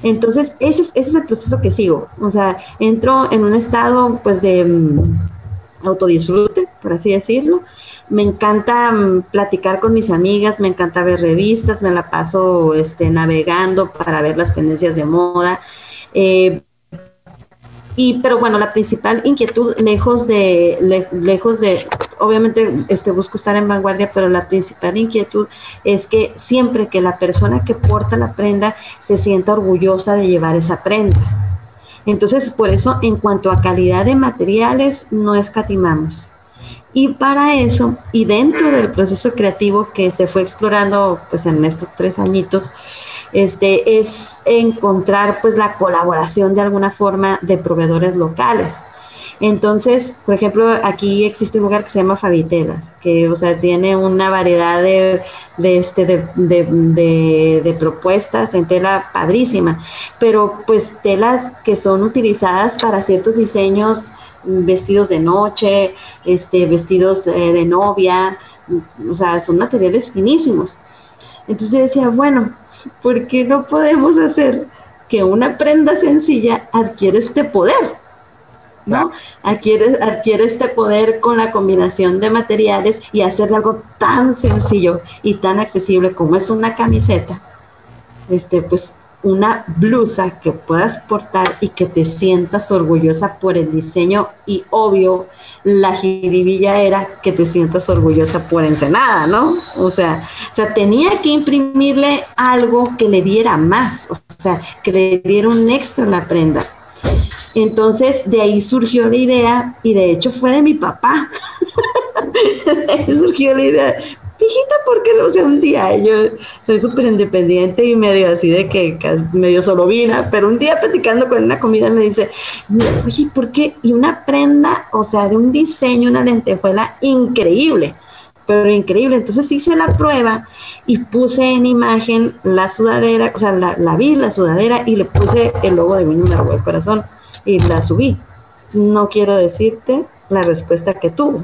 Entonces, ese es, ese es el proceso que sigo. O sea, entro en un estado, pues, de mm, autodisfrute, por así decirlo, me encanta mm, platicar con mis amigas, me encanta ver revistas, me la paso este, navegando para ver las tendencias de moda. Eh, y, pero bueno, la principal inquietud, lejos de, lejos de, obviamente este, busco estar en vanguardia, pero la principal inquietud es que siempre que la persona que porta la prenda se sienta orgullosa de llevar esa prenda. Entonces, por eso, en cuanto a calidad de materiales, no escatimamos. Y para eso, y dentro del proceso creativo que se fue explorando pues en estos tres añitos, este, es encontrar pues la colaboración de alguna forma de proveedores locales. Entonces, por ejemplo, aquí existe un lugar que se llama Fabitelas, que o sea, tiene una variedad de, de este, de, de, de, propuestas en tela padrísima, pero pues telas que son utilizadas para ciertos diseños vestidos de noche, este, vestidos eh, de novia, o sea, son materiales finísimos. Entonces yo decía, bueno, ¿por qué no podemos hacer que una prenda sencilla adquiere este poder? ¿no? Adquiere, adquiere este poder con la combinación de materiales y hacer algo tan sencillo y tan accesible como es una camiseta. Este, pues una blusa que puedas portar y que te sientas orgullosa por el diseño y obvio la jiribilla era que te sientas orgullosa por Ensenada, ¿no? O sea, o sea, tenía que imprimirle algo que le diera más, o sea, que le diera un extra a la prenda. Entonces, de ahí surgió la idea, y de hecho fue de mi papá. surgió la idea, hijita, ¿por qué no? sé un día yo soy súper independiente y medio así de que medio solo vina, pero un día platicando con una comida me dice, oye, ¿por qué? Y una prenda, o sea, de un diseño, una lentejuela increíble, pero increíble. Entonces hice la prueba y puse en imagen la sudadera, o sea, la, vi, la sudadera, y le puse el logo de número del corazón y la subí. No quiero decirte la respuesta que tuvo.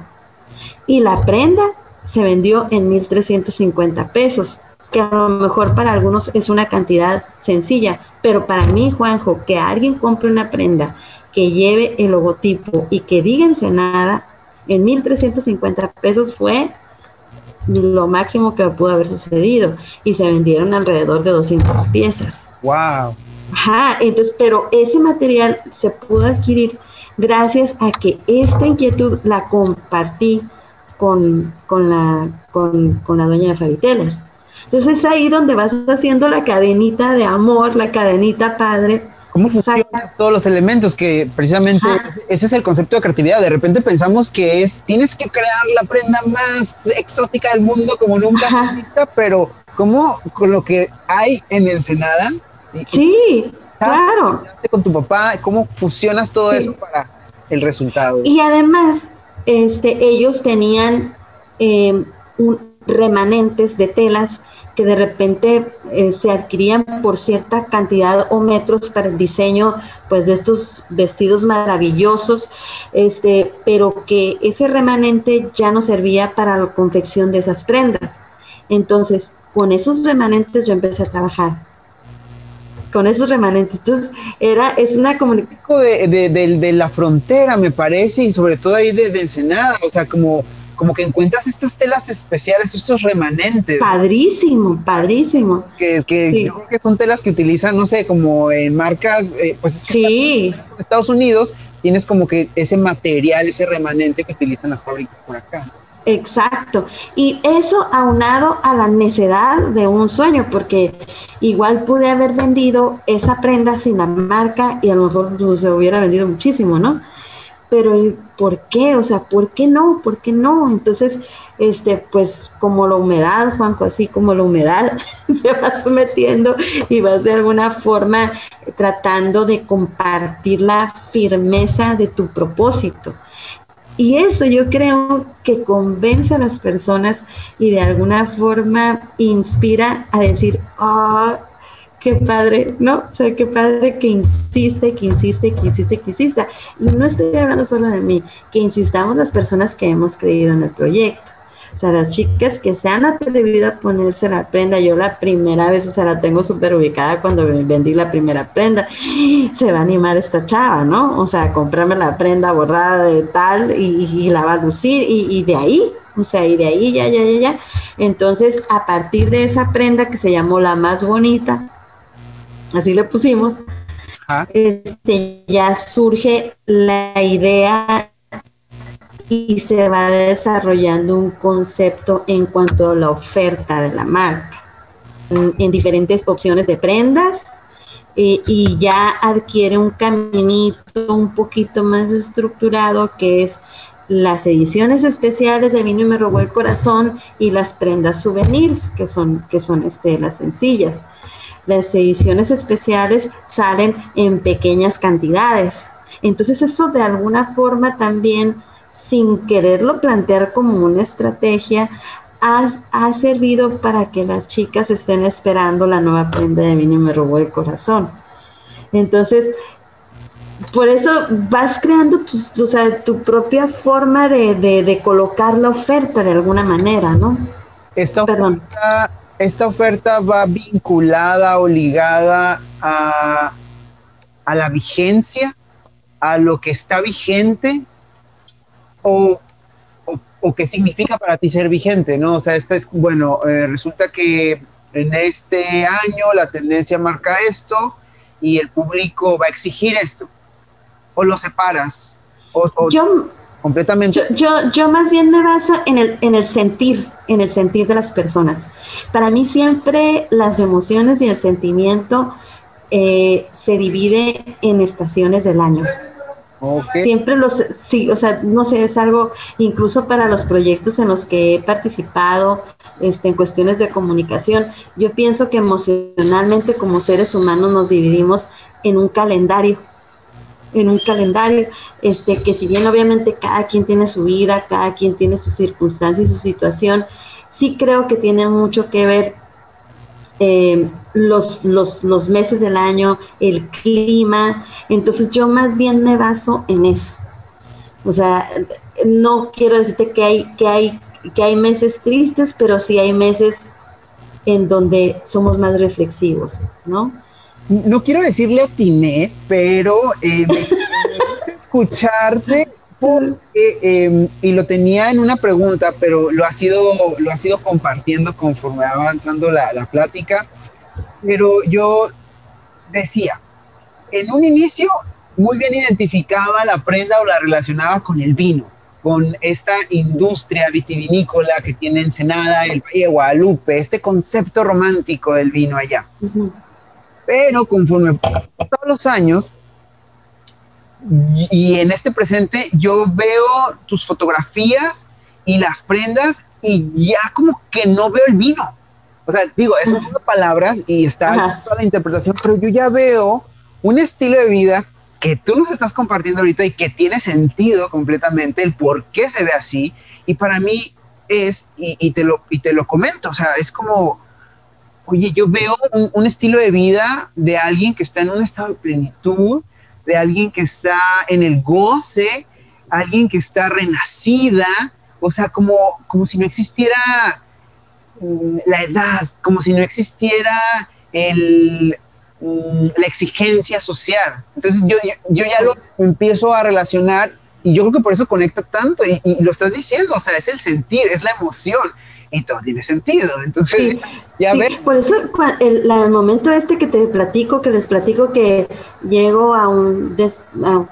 Y la prenda se vendió en 1.350 pesos, que a lo mejor para algunos es una cantidad sencilla, pero para mí, Juanjo, que alguien compre una prenda que lleve el logotipo y que diga Ensenada, en 1.350 pesos fue lo máximo que pudo haber sucedido y se vendieron alrededor de 200 piezas. ¡Wow! Ajá, entonces, pero ese material se pudo adquirir gracias a que esta inquietud la compartí con, con, la, con, con la dueña de Fabitelas. Entonces es ahí donde vas haciendo la cadenita de amor, la cadenita padre. ¿Cómo funcionan todos los elementos? Que precisamente ese es el concepto de creatividad. De repente pensamos que es, tienes que crear la prenda más exótica del mundo como nunca vista, pero ¿cómo con lo que hay en Ensenada? Sí, claro. Con tu papá, ¿cómo fusionas todo eso para el resultado? Y además, este, ellos tenían em, remanentes de telas que de repente eh, se adquirían por cierta cantidad o metros para el diseño pues de estos vestidos maravillosos, este, pero que ese remanente ya no servía para la confección de esas prendas. Entonces, con esos remanentes yo empecé a trabajar con esos remanentes. Entonces, era, es una comunicación. De, de, la frontera, me parece, y sobre todo ahí de, Ensenada, o sea, como, como que encuentras estas telas especiales, estos remanentes. Padrísimo, padrísimo. Es que, es que yo creo que son telas que utilizan, no sé, como en marcas, eh, pues es que sí. en Estados Unidos tienes como que ese material, ese remanente que utilizan las fábricas por acá. Exacto. Y eso aunado a la necedad de un sueño, porque igual pude haber vendido esa prenda sin la marca y a lo mejor se hubiera vendido muchísimo, ¿no? Pero ¿por qué? O sea, ¿por qué no? ¿Por qué no? Entonces, este, pues como la humedad, Juanjo, así como la humedad, te vas metiendo y vas de alguna forma tratando de compartir la firmeza de tu propósito. Y eso yo creo que convence a las personas y de alguna forma inspira a decir, ah, qué padre, ¿no? O sea, qué padre que insiste, que insiste, que insiste, que insista. Y no estoy hablando solo de mí, que insistamos las personas que hemos creído en el proyecto. O sea, las chicas que se han atrevido a ponerse la prenda, yo la primera vez, o sea, la tengo súper ubicada cuando vendí la primera prenda, se va a animar esta chava, ¿no? O sea, comprarme la prenda bordada de tal y, la va a lucir y, de ahí, o sea, y de ahí ya, ya, ya, ya. Entonces, a partir de esa prenda que se llamó la más bonita, así le pusimos, este, ya surge la idea y se va desarrollando un concepto en cuanto a la oferta de la marca en, diferentes opciones de prendas eh, y ya adquiere un caminito un poquito más estructurado que es las ediciones especiales de Vino y me robó el corazón y las prendas souvenirs que son, que son este, las sencillas. Las ediciones especiales salen en pequeñas cantidades. Entonces eso de alguna forma también sin quererlo plantear como una estrategia, ha, servido para que las chicas estén esperando la nueva prenda de mí y me robó el corazón. Entonces, por eso vas creando tu, tu propia forma de, colocar la oferta de alguna manera, ¿no? Esta oferta, esta oferta va vinculada o ligada a, a la vigencia, a lo que está vigente o, o, qué significa para ti ser vigente, ¿no? O sea, esta es, bueno, eh, resulta que en este año la tendencia marca esto y el público va a exigir esto. O lo separas. O, yo, completamente. Yo, yo, más bien me baso en el, en el sentir, en el sentir de las personas. Para mí siempre las emociones y el sentimiento eh, se divide en estaciones del año. Siempre los, sí, o sea, no sé, es algo, incluso para los proyectos en los que he participado, este, en cuestiones de comunicación, yo pienso que emocionalmente como seres humanos nos dividimos en un calendario, en un calendario, este, que si bien obviamente cada quien tiene su vida, cada quien tiene su circunstancia y su situación, sí creo que tiene mucho que ver eh, los, los, los, meses del año, el clima. Entonces yo más bien me baso en eso. O sea, no quiero decirte que hay, que hay, que hay meses tristes, pero sí hay meses en donde somos más reflexivos, ¿no? No quiero decirle atiné, pero eh, escucharte porque, em, y lo tenía en una pregunta, pero lo ha sido, lo ha sido compartiendo conforme avanzando la, la plática pero yo decía, en un inicio muy bien identificaba la prenda o la relacionaba con el vino, con esta industria vitivinícola que tiene Ensenada, el Valle de Guadalupe, este concepto romántico del vino allá. Pero conforme pasan los años, y en este presente yo veo tus fotografías y las prendas y ya como que no veo el vino. O sea, digo, es un palabras y está toda la interpretación, pero yo ya veo un estilo de vida que tú nos estás compartiendo ahorita y que tiene sentido completamente el por qué se ve así. Y para mí es, y, te, lo, y te lo comento, o sea, es como, oye, yo veo un, un, estilo de vida de alguien que está en un estado de plenitud, de alguien que está en el goce, alguien que está renacida, o sea, como, como si no existiera Mm, la edad, como si no existiera el, mm, la exigencia social. Entonces yo, yo, ya lo empiezo a relacionar y yo creo que por eso conecta tanto y, lo estás diciendo, o sea, es el sentir, es la emoción y todo tiene sentido. Entonces, ya ves. Por eso, el, el, momento este que te platico, que les platico que llego a, un,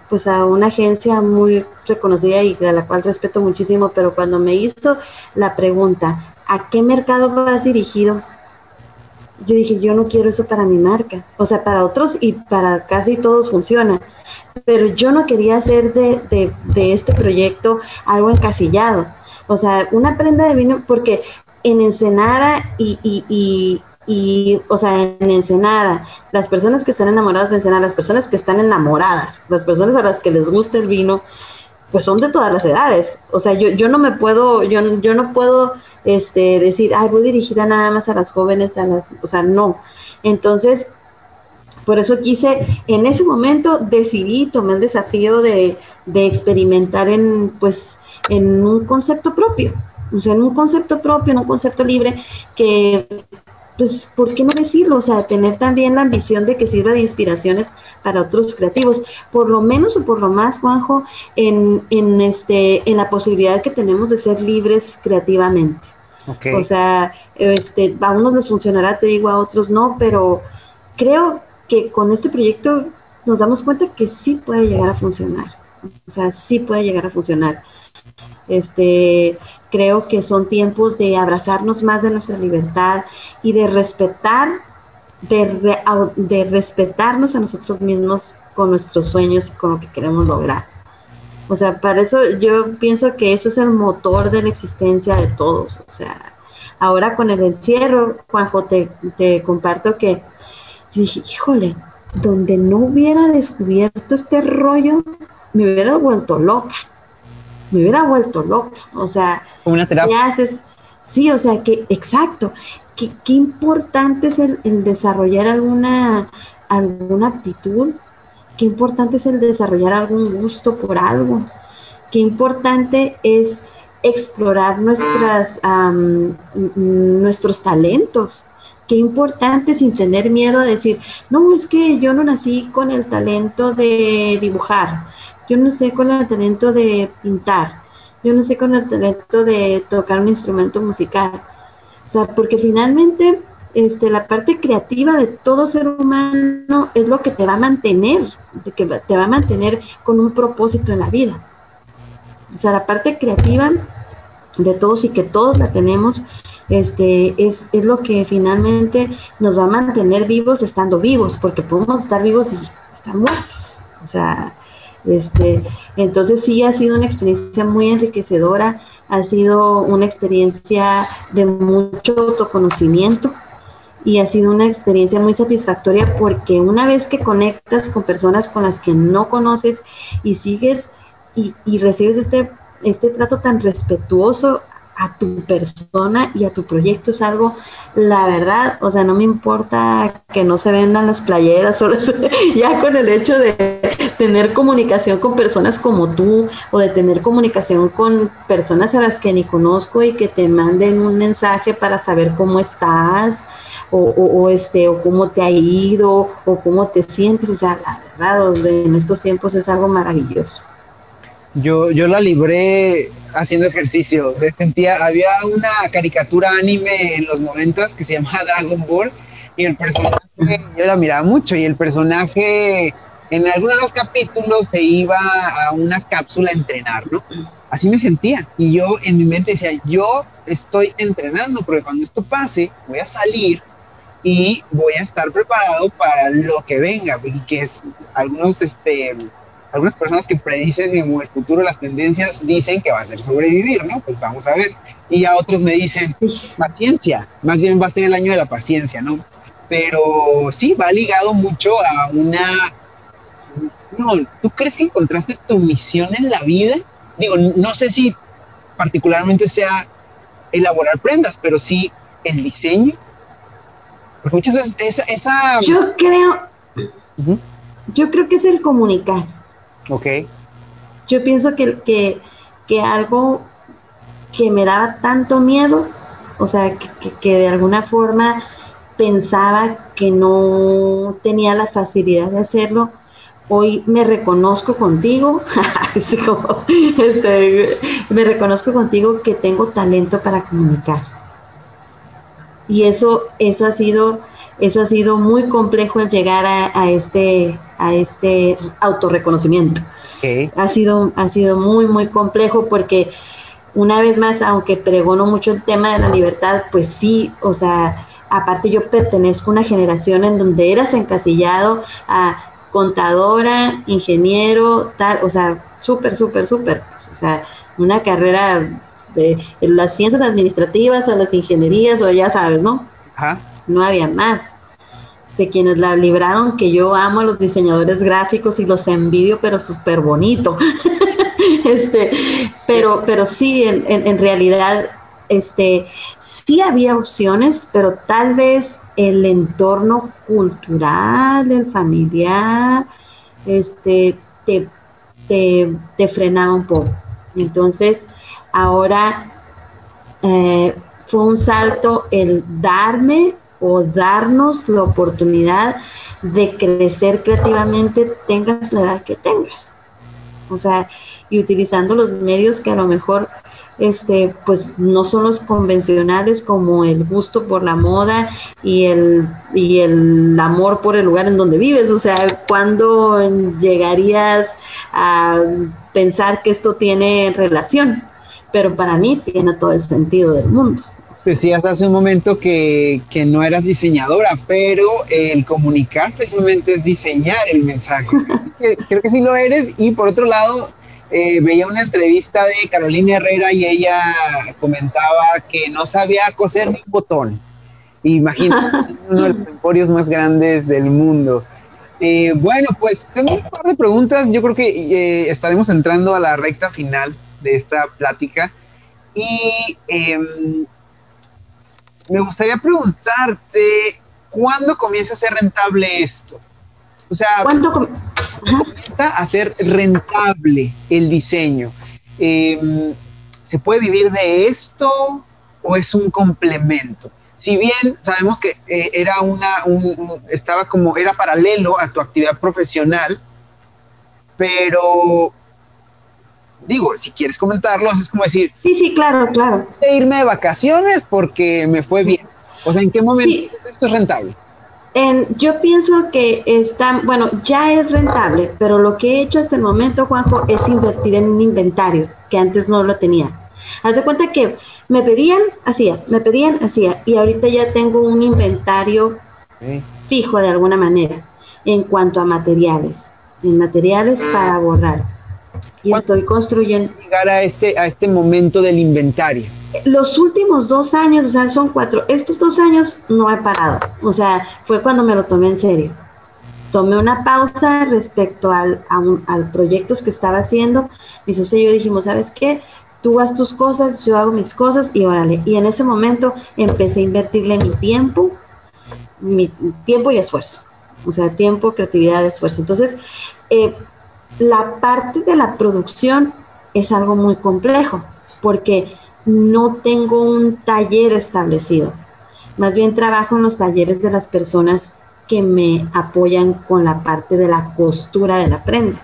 pues a una agencia muy reconocida y a la cual respeto muchísimo, pero cuando me hizo la pregunta, ¿a qué mercado vas dirigido? Yo dije, yo no quiero eso para mi marca. O sea, para otros y para casi todos funciona. Pero yo no quería hacer de, este proyecto algo encasillado. O sea, una prenda de vino, porque en Ensenada y, y, y, o sea, en Ensenada, las personas que están enamoradas de Ensenada, las personas que están enamoradas, las personas a las que les gusta el vino, pues son de todas las edades. O sea, yo, yo no me puedo, yo, yo no puedo este, decir, ay, voy dirigida nada más a las jóvenes, a las, o sea, no. Entonces, por eso quise, en ese momento decidí, tomé el desafío de, de experimentar en, pues, en un concepto propio, o sea, en un concepto propio, en un concepto libre que pues, ¿por qué no decirlo? O sea, tener también la ambición de que sirva de inspiraciones para otros creativos, por lo menos o por lo más, Juanjo, en, en, este, en la posibilidad que tenemos de ser libres creativamente. O sea, este, a unos les funcionará, te digo, a otros no, pero creo que con este proyecto nos damos cuenta que sí puede llegar a funcionar. O sea, sí puede llegar a funcionar. Este, creo que son tiempos de abrazarnos más de nuestra libertad y de respetar, de, de respetarnos a nosotros mismos con nuestros sueños y con lo que queremos lograr. O sea, para eso yo pienso que eso es el motor de la existencia de todos. O sea, ahora con el encierro, Juanjo, te, te comparto que dije, híjole, donde no hubiera descubierto este rollo, me hubiera vuelto loca. Me hubiera vuelto loca. O sea, una terapia. haces? Sí, o sea, que, exacto. Qué, qué importante es el, el desarrollar alguna, alguna aptitud qué importante es el desarrollar algún gusto por algo, qué importante es explorar nuestras, nuestros talentos, qué importante sin tener miedo a decir, no, es que yo no nací con el talento de dibujar, yo no sé con el talento de pintar, yo no sé con el talento de tocar un instrumento musical. O sea, porque finalmente este, la parte creativa de todo ser humano es lo que te va a mantener, que te va a mantener con un propósito en la vida. O sea, la parte creativa de todos y que todos la tenemos, este, es, es lo que finalmente nos va a mantener vivos estando vivos, porque podemos estar vivos y estar muertos. O sea, este, entonces sí ha sido una experiencia muy enriquecedora, ha sido una experiencia de mucho autoconocimiento y ha sido una experiencia muy satisfactoria porque una vez que conectas con personas con las que no conoces y sigues y, y recibes este, este trato tan respetuoso a tu persona y a tu proyecto es algo, la verdad, o sea, no me importa que no se vendan las playeras, solo ya con el hecho de tener comunicación con personas como tú o de tener comunicación con personas a las que ni conozco y que te manden un mensaje para saber cómo estás o, este, o cómo te ha ido, o cómo te sientes. O sea, la verdad, en estos tiempos es algo maravilloso. Yo, yo la libré haciendo ejercicio. Sentía, había una caricatura anime en los noventas que se llamaba Dragon Ball y el personaje, yo la miraba mucho y el personaje en algunos de los capítulos se iba a una cápsula a entrenar, ¿no? Así me sentía. Y yo en mi mente decía, yo estoy entrenando, porque cuando esto pase, voy a salir y voy a estar preparado para lo que venga, y que es algunos, este, algunas personas que predicen en el futuro las tendencias dicen que va a ser sobrevivir, ¿no? Pues vamos a ver. Y a otros me dicen, paciencia, más bien va a ser el año de la paciencia, ¿no? Pero sí, va ligado mucho a una... No, ¿tú crees que encontraste tu misión en la vida? Digo, no sé si particularmente sea elaborar prendas, pero sí el diseño porque muchas veces esa... Yo creo... Yo creo que es el comunicar. Ok. Yo pienso que, que, que algo que me daba tanto miedo, o sea, que, que, de alguna forma pensaba que no tenía la facilidad de hacerlo, hoy me reconozco contigo, este, me reconozco contigo que tengo talento para comunicar y eso, eso ha sido, eso ha sido muy complejo el llegar a, este, a este autorreconocimiento. Ha sido, ha sido muy, muy complejo porque una vez más, aunque pregono mucho el tema de la libertad, pues sí, o sea, aparte yo pertenezco a una generación en donde eras encasillado a contadora, ingeniero, tal, o sea, súper, súper, súper, o sea, una carrera de las ciencias administrativas o las ingenierías o ya sabes, ¿no? No había más. De quienes la libraron, que yo amo a los diseñadores gráficos y los envidio, pero súper bonito. este, pero, pero sí, en, en, realidad, este, sí había opciones, pero tal vez el entorno cultural, el familiar, este, te, te, frenaba un poco. Entonces, Ahora eh, fue un salto el darme o darnos la oportunidad de crecer creativamente, tengas la edad que tengas. O sea, y utilizando los medios que a lo mejor este, pues no son los convencionales como el gusto por la moda y el, y el amor por el lugar en donde vives. O sea, ¿cuándo llegarías a pensar que esto tiene relación? pero para mí tiene todo el sentido del mundo. Decías hace un momento que, que no eras diseñadora, pero el comunicar precisamente es diseñar el mensaje. creo que sí lo eres. Y por otro lado, eh, veía una entrevista de Carolina Herrera y ella comentaba que no sabía coser ni un botón. Imagínate, uno de los emporios más grandes del mundo. Eh, bueno, pues tengo un par de preguntas. Yo creo que eh, estaremos entrando a la recta final de esta plática. Y em, me gustaría preguntarte, ¿cuándo comienza a ser rentable esto? O sea, ¿cuándo comienza a ser rentable el diseño? Em, ¿Se puede vivir de esto o es un complemento? Si bien sabemos que eh, era una, estaba como, era paralelo a tu actividad profesional, pero digo, si quieres comentarlo, es como decir... Sí, sí, claro, claro. De irme de vacaciones porque me fue bien. O sea, ¿en qué momento esto es rentable? yo pienso que está, bueno, ya es rentable, pero lo que he hecho hasta el momento, Juanjo, es invertir en un inventario que antes no lo tenía. Haz de cuenta que me pedían, hacía, me pedían, hacía, y ahorita ya tengo un inventario fijo de alguna manera en cuanto a materiales, en materiales para bordar. Y estoy construyendo. Llegar a este, a este momento del inventario. Los últimos dos años, o sea, son cuatro, estos dos años no he parado, o sea, fue cuando me lo tomé en serio. Tomé una pausa respecto al, a al proyectos que estaba haciendo. Mi socio y yo dijimos, ¿sabes qué? Tú haz tus cosas, yo hago mis cosas y órale. Y en ese momento empecé a invertirle mi tiempo, mi tiempo y esfuerzo. O sea, tiempo, creatividad, esfuerzo. Entonces, eh, la parte de la producción es algo muy complejo porque no tengo un taller establecido. Más bien trabajo en los talleres de las personas que me apoyan con la parte de la costura de la prenda.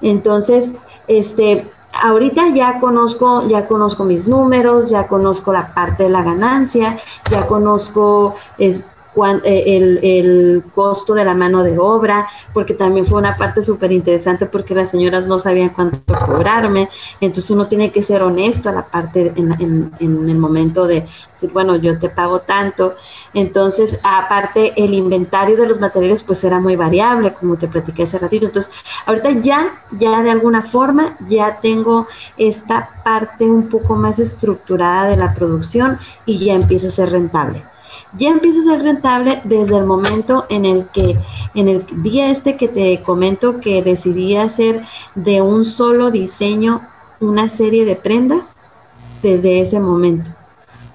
Entonces, este, ahorita ya conozco, ya conozco mis números, ya conozco la parte de la ganancia, ya conozco es, eh, el, costo de la mano de obra, porque también fue una parte súper interesante porque las señoras no sabían cuánto cobrarme, entonces uno tiene que ser honesto a la parte en, en, en el momento de decir, bueno, yo te pago tanto, entonces aparte el inventario de los materiales pues era muy variable, como te platiqué hace ratito, entonces ahorita ya, ya de alguna forma ya tengo esta parte un poco más estructurada de la producción y ya empieza a ser rentable ya empieza a ser rentable desde el momento en el que, en el día este que te comento que decidí hacer de un solo diseño una serie de prendas, desde ese momento,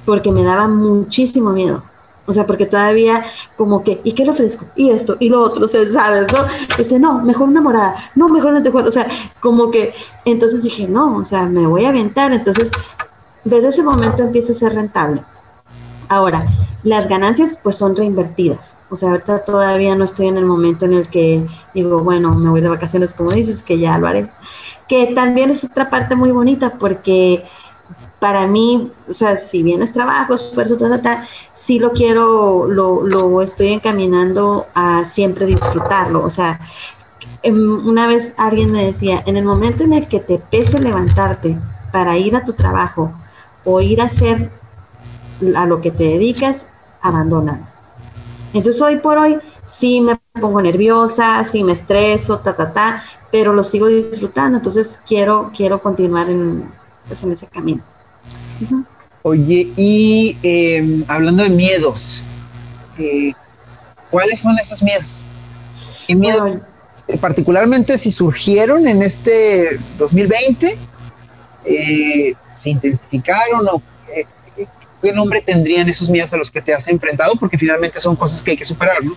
porque me daba muchísimo miedo. O sea, porque todavía como que, ¿y qué le ofrezco? Y esto, y lo otro, se ¿sabes? ¿No? Este, no, mejor una morada, no, mejor no te O sea, como que, entonces dije, no, o sea, me voy a aventar. Entonces, desde ese momento empieza a ser rentable. Ahora, las ganancias pues son reinvertidas. O sea, ahorita todavía no estoy en el momento en el que digo, bueno, me voy de vacaciones, como dices, que ya lo haré. Que también es otra parte muy bonita porque para mí, o sea, si bien es trabajo, esfuerzo, tal, tal, tal, sí lo quiero, lo, lo estoy encaminando a siempre disfrutarlo. O sea, em, una vez alguien me decía, en el momento en el que te pese levantarte para ir a tu trabajo o ir a hacer a lo que te dedicas, abandonan. Entonces hoy por hoy sí me pongo nerviosa, sí me estreso, ta, ta, ta, pero lo sigo disfrutando, entonces quiero, quiero continuar en, pues, en ese camino. Oye, y em, hablando de miedos, eh, ¿cuáles son esos miedos? ¿Qué miedos, particularmente si surgieron en este 2020, eh, se intensificaron o ¿qué nombre tendrían esos miedos a los que te has enfrentado? Porque finalmente son cosas que hay que superar, ¿no?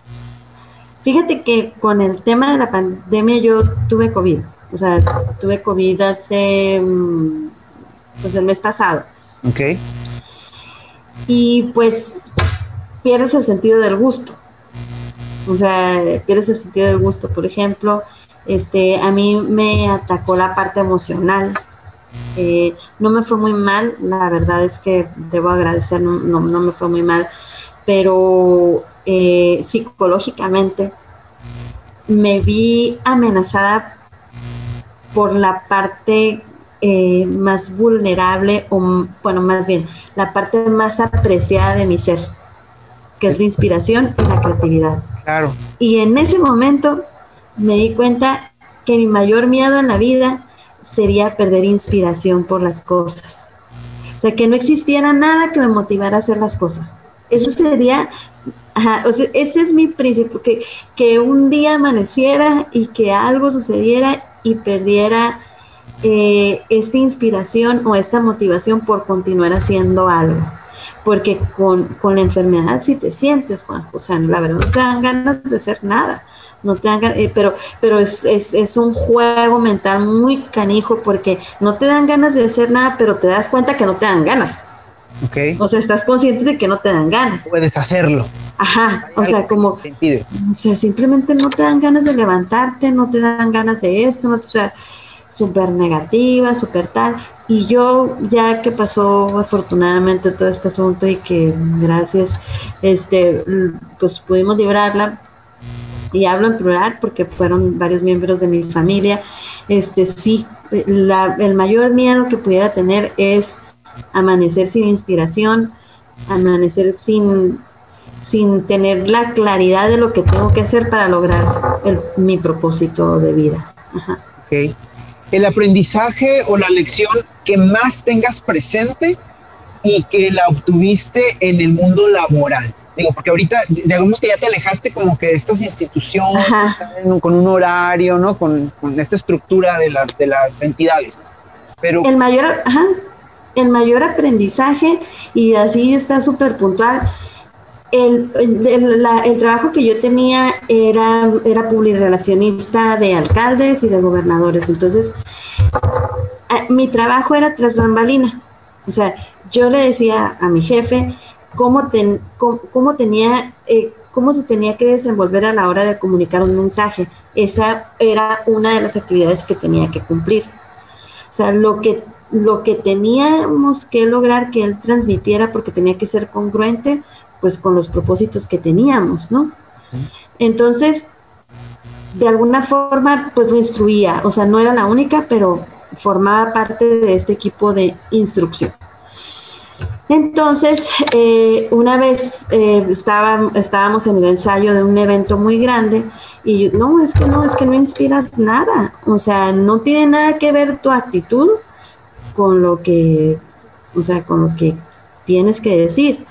Fíjate que con el tema de la pandemia yo tuve COVID, o sea, tuve COVID hace, mm, pues el mes pasado. Ok. Y pues pierdes el sentido del gusto. O sea, pierdes el sentido del gusto. Por ejemplo, este, a mí me atacó la parte emocional eh, no me fue muy mal, la verdad es que debo agradecer, no, me fue muy mal, pero eh, psicológicamente me vi amenazada por la parte eh, más vulnerable, o bueno, más bien, la parte más apreciada de mi ser, que es la inspiración y la creatividad. Claro. Y en ese momento me di cuenta que mi mayor miedo en la vida sería perder inspiración por las cosas. O sea, que no existiera nada que me motivara a hacer las cosas. Eso sería, o sea, ese es mi principio, que, que un día amaneciera y que algo sucediera y perdiera eh, esta inspiración o esta motivación por continuar haciendo algo. Porque con, con la enfermedad si te sientes, Juan, o sea, la verdad no te dan ganas de hacer nada no te dan eh, pero, pero es, es, es, un juego mental muy canijo porque no te dan ganas de hacer nada, pero te das cuenta que no te dan ganas. Okay. O sea, estás consciente de que no te dan ganas. Puedes hacerlo. Ajá, o sea, como, o sea, simplemente no te dan ganas de levantarte, no te dan ganas de esto, no, o sea, súper negativa, súper tal. Y yo, ya que pasó afortunadamente todo este asunto y que gracias, este, pues pudimos librarla, y hablo en plural porque fueron varios miembros de mi familia, este, sí, el mayor miedo que pudiera tener es amanecer sin inspiración, amanecer sin, sin tener la claridad de lo que tengo que hacer para lograr mi propósito de vida. El aprendizaje o la lección que más tengas presente y que la obtuviste en el mundo laboral. Digo, porque ahorita, digamos que ya te alejaste como que de estas instituciones, con un horario, ¿no? Con, esta estructura de las, de las entidades. Pero... El mayor, ajá, el mayor aprendizaje, y así está súper puntual, el, el, trabajo que yo tenía era, era publirelacionista de alcaldes y de gobernadores. Entonces, mi trabajo era tras bambalina. O sea, yo le decía a mi jefe cómo, ten, cómo, tenía, eh, cómo se tenía que desenvolver a la hora de comunicar un mensaje. Esa era una de las actividades que tenía que cumplir. O sea, lo que, lo que teníamos que lograr que él transmitiera, porque tenía que ser congruente, pues con los propósitos que teníamos, ¿no? Entonces, de alguna forma, pues lo instruía, o sea, no era la única, pero formaba parte de este equipo de instrucción. Entonces, eh, una vez eh, estaba, estábamos en el ensayo de un evento muy grande y yo, no, es que no, es que no inspiras nada, o sea, no tiene nada que ver tu actitud con lo que, o sea, con lo que tienes que decir.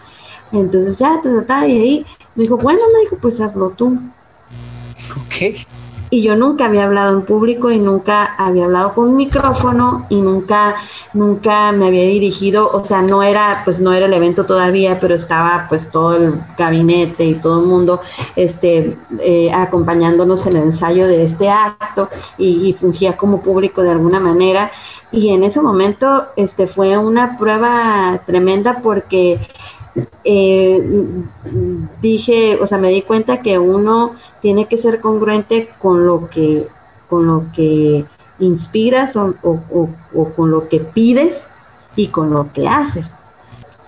Entonces ya, y ahí me dijo, bueno, me dijo, pues hazlo tú. Ok. Y yo nunca había hablado en público y nunca había hablado con un micrófono y nunca, nunca me había dirigido, o sea, no era, pues no era el evento todavía, pero estaba pues todo el gabinete y todo el mundo este, eh, acompañándonos en el ensayo de este acto y, y fungía como público de alguna manera. Y en ese momento este, fue una prueba tremenda porque eh, dije, o sea, me di cuenta que uno tiene que ser congruente con lo que, con lo que inspiras o, con lo que pides y con lo que haces.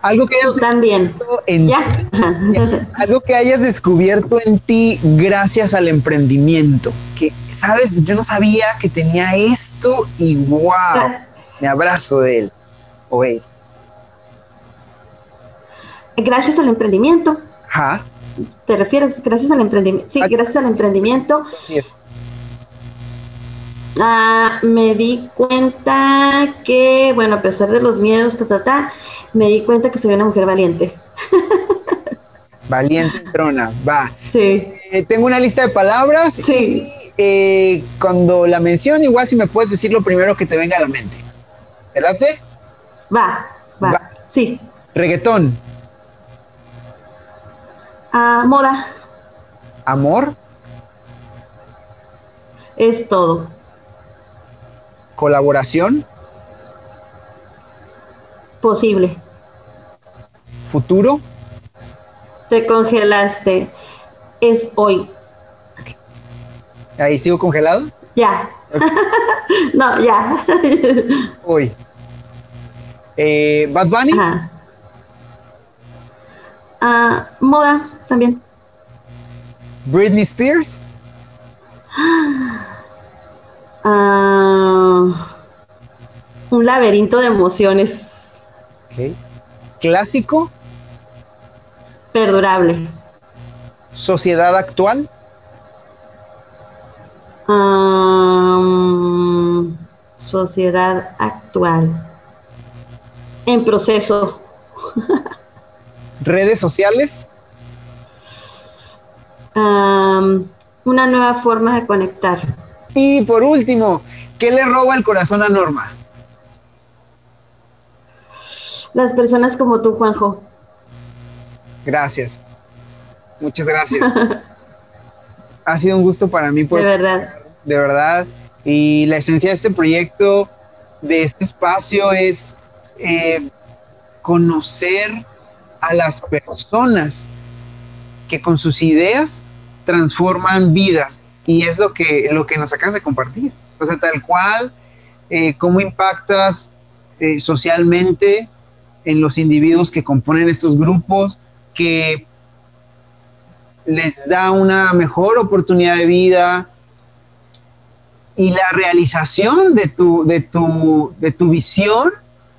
Algo que hayas también. en algo que hayas descubierto en ti gracias al emprendimiento. Que sabes, yo no sabía que tenía esto y wow, me abrazo de él. O él gracias al emprendimiento. ¿Te refieres gracias al emprendimiento? Sí, gracias al emprendimiento. Sí es. Ah, me di cuenta que, bueno, a pesar de los miedos, ta, me di cuenta que soy una mujer valiente. Valiente trona, va. Sí. Eh, tengo una lista de palabras sí. y eh, cuando la menciono, igual si me puedes decir lo primero que te venga a la mente. ¿Te Va, va, va. Sí. Reggaetón. Ah, moda. Amor. Es todo. Colaboración. Posible. Futuro. Te congelaste. Es hoy. ¿Ahí sigo congelado? Ya. no, ya. hoy. Eh, Bad Bunny. Ah, moda también. Britney Spears. Ah, un laberinto de emociones. Clásico. Perdurable. Sociedad actual. sociedad actual. En proceso. redes sociales. Una nueva forma de conectar. Y por último, ¿qué le roba el corazón a Norma? Las personas como tú, Juanjo. Gracias. Muchas gracias. ha sido un gusto para mí. Por, de verdad. De verdad. Y la esencia de este proyecto, de este espacio, es eh, conocer a las personas que con sus ideas transforman vidas. Y es lo que, lo que nos acabas de compartir. O sea, tal cual, eh, cómo impactas eh, socialmente en los individuos que componen estos grupos, que les da una mejor oportunidad de vida y la realización de tu, de tu, de tu visión,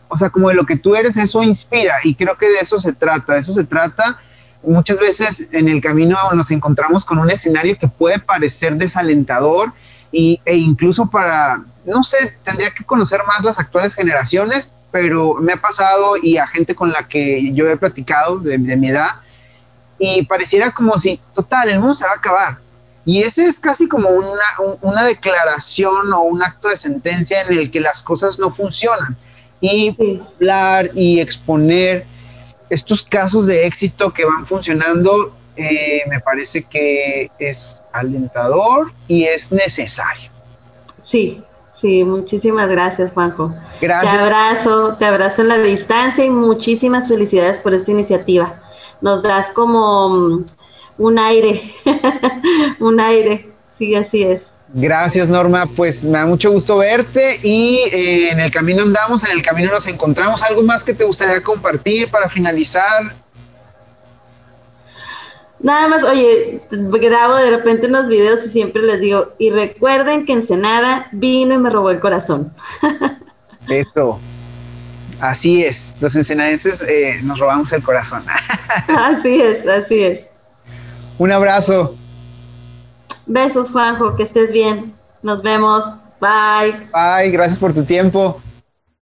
o sea, como de lo que tú eres, eso inspira y creo que de eso se trata, de eso se trata. Muchas veces en el camino nos encontramos con un escenario que puede parecer desalentador y, e incluso para, no sé, tendría que conocer más las actuales generaciones, pero me ha pasado y a gente con la que yo he platicado de, de mi edad, y pareciera como si, total, el mundo se va a acabar. Y ese es casi como una, una declaración o un acto de sentencia en el que las cosas no funcionan. Y hablar y exponer estos casos de éxito que van funcionando, eh, me parece que es alentador y es necesario. Sí, sí, muchísimas gracias, Juanjo. Gracias. Te abrazo, te abrazo en la distancia y muchísimas felicidades por esta iniciativa nos das como mm, un aire, un aire, sí, así es. Gracias Norma, pues me da mucho gusto verte y eh, en el camino andamos, en el camino nos encontramos. ¿Algo más que te gustaría compartir para finalizar? Nada más, oye, grabo de repente unos videos y siempre les digo, y recuerden que Ensenada vino y me robó el corazón. Eso, Así es, los ensenadenses eh, nos robamos el corazón. así es, así es. Un abrazo. Besos, Juanjo, que estés bien. Nos vemos. Bye. Bye, gracias por tu tiempo.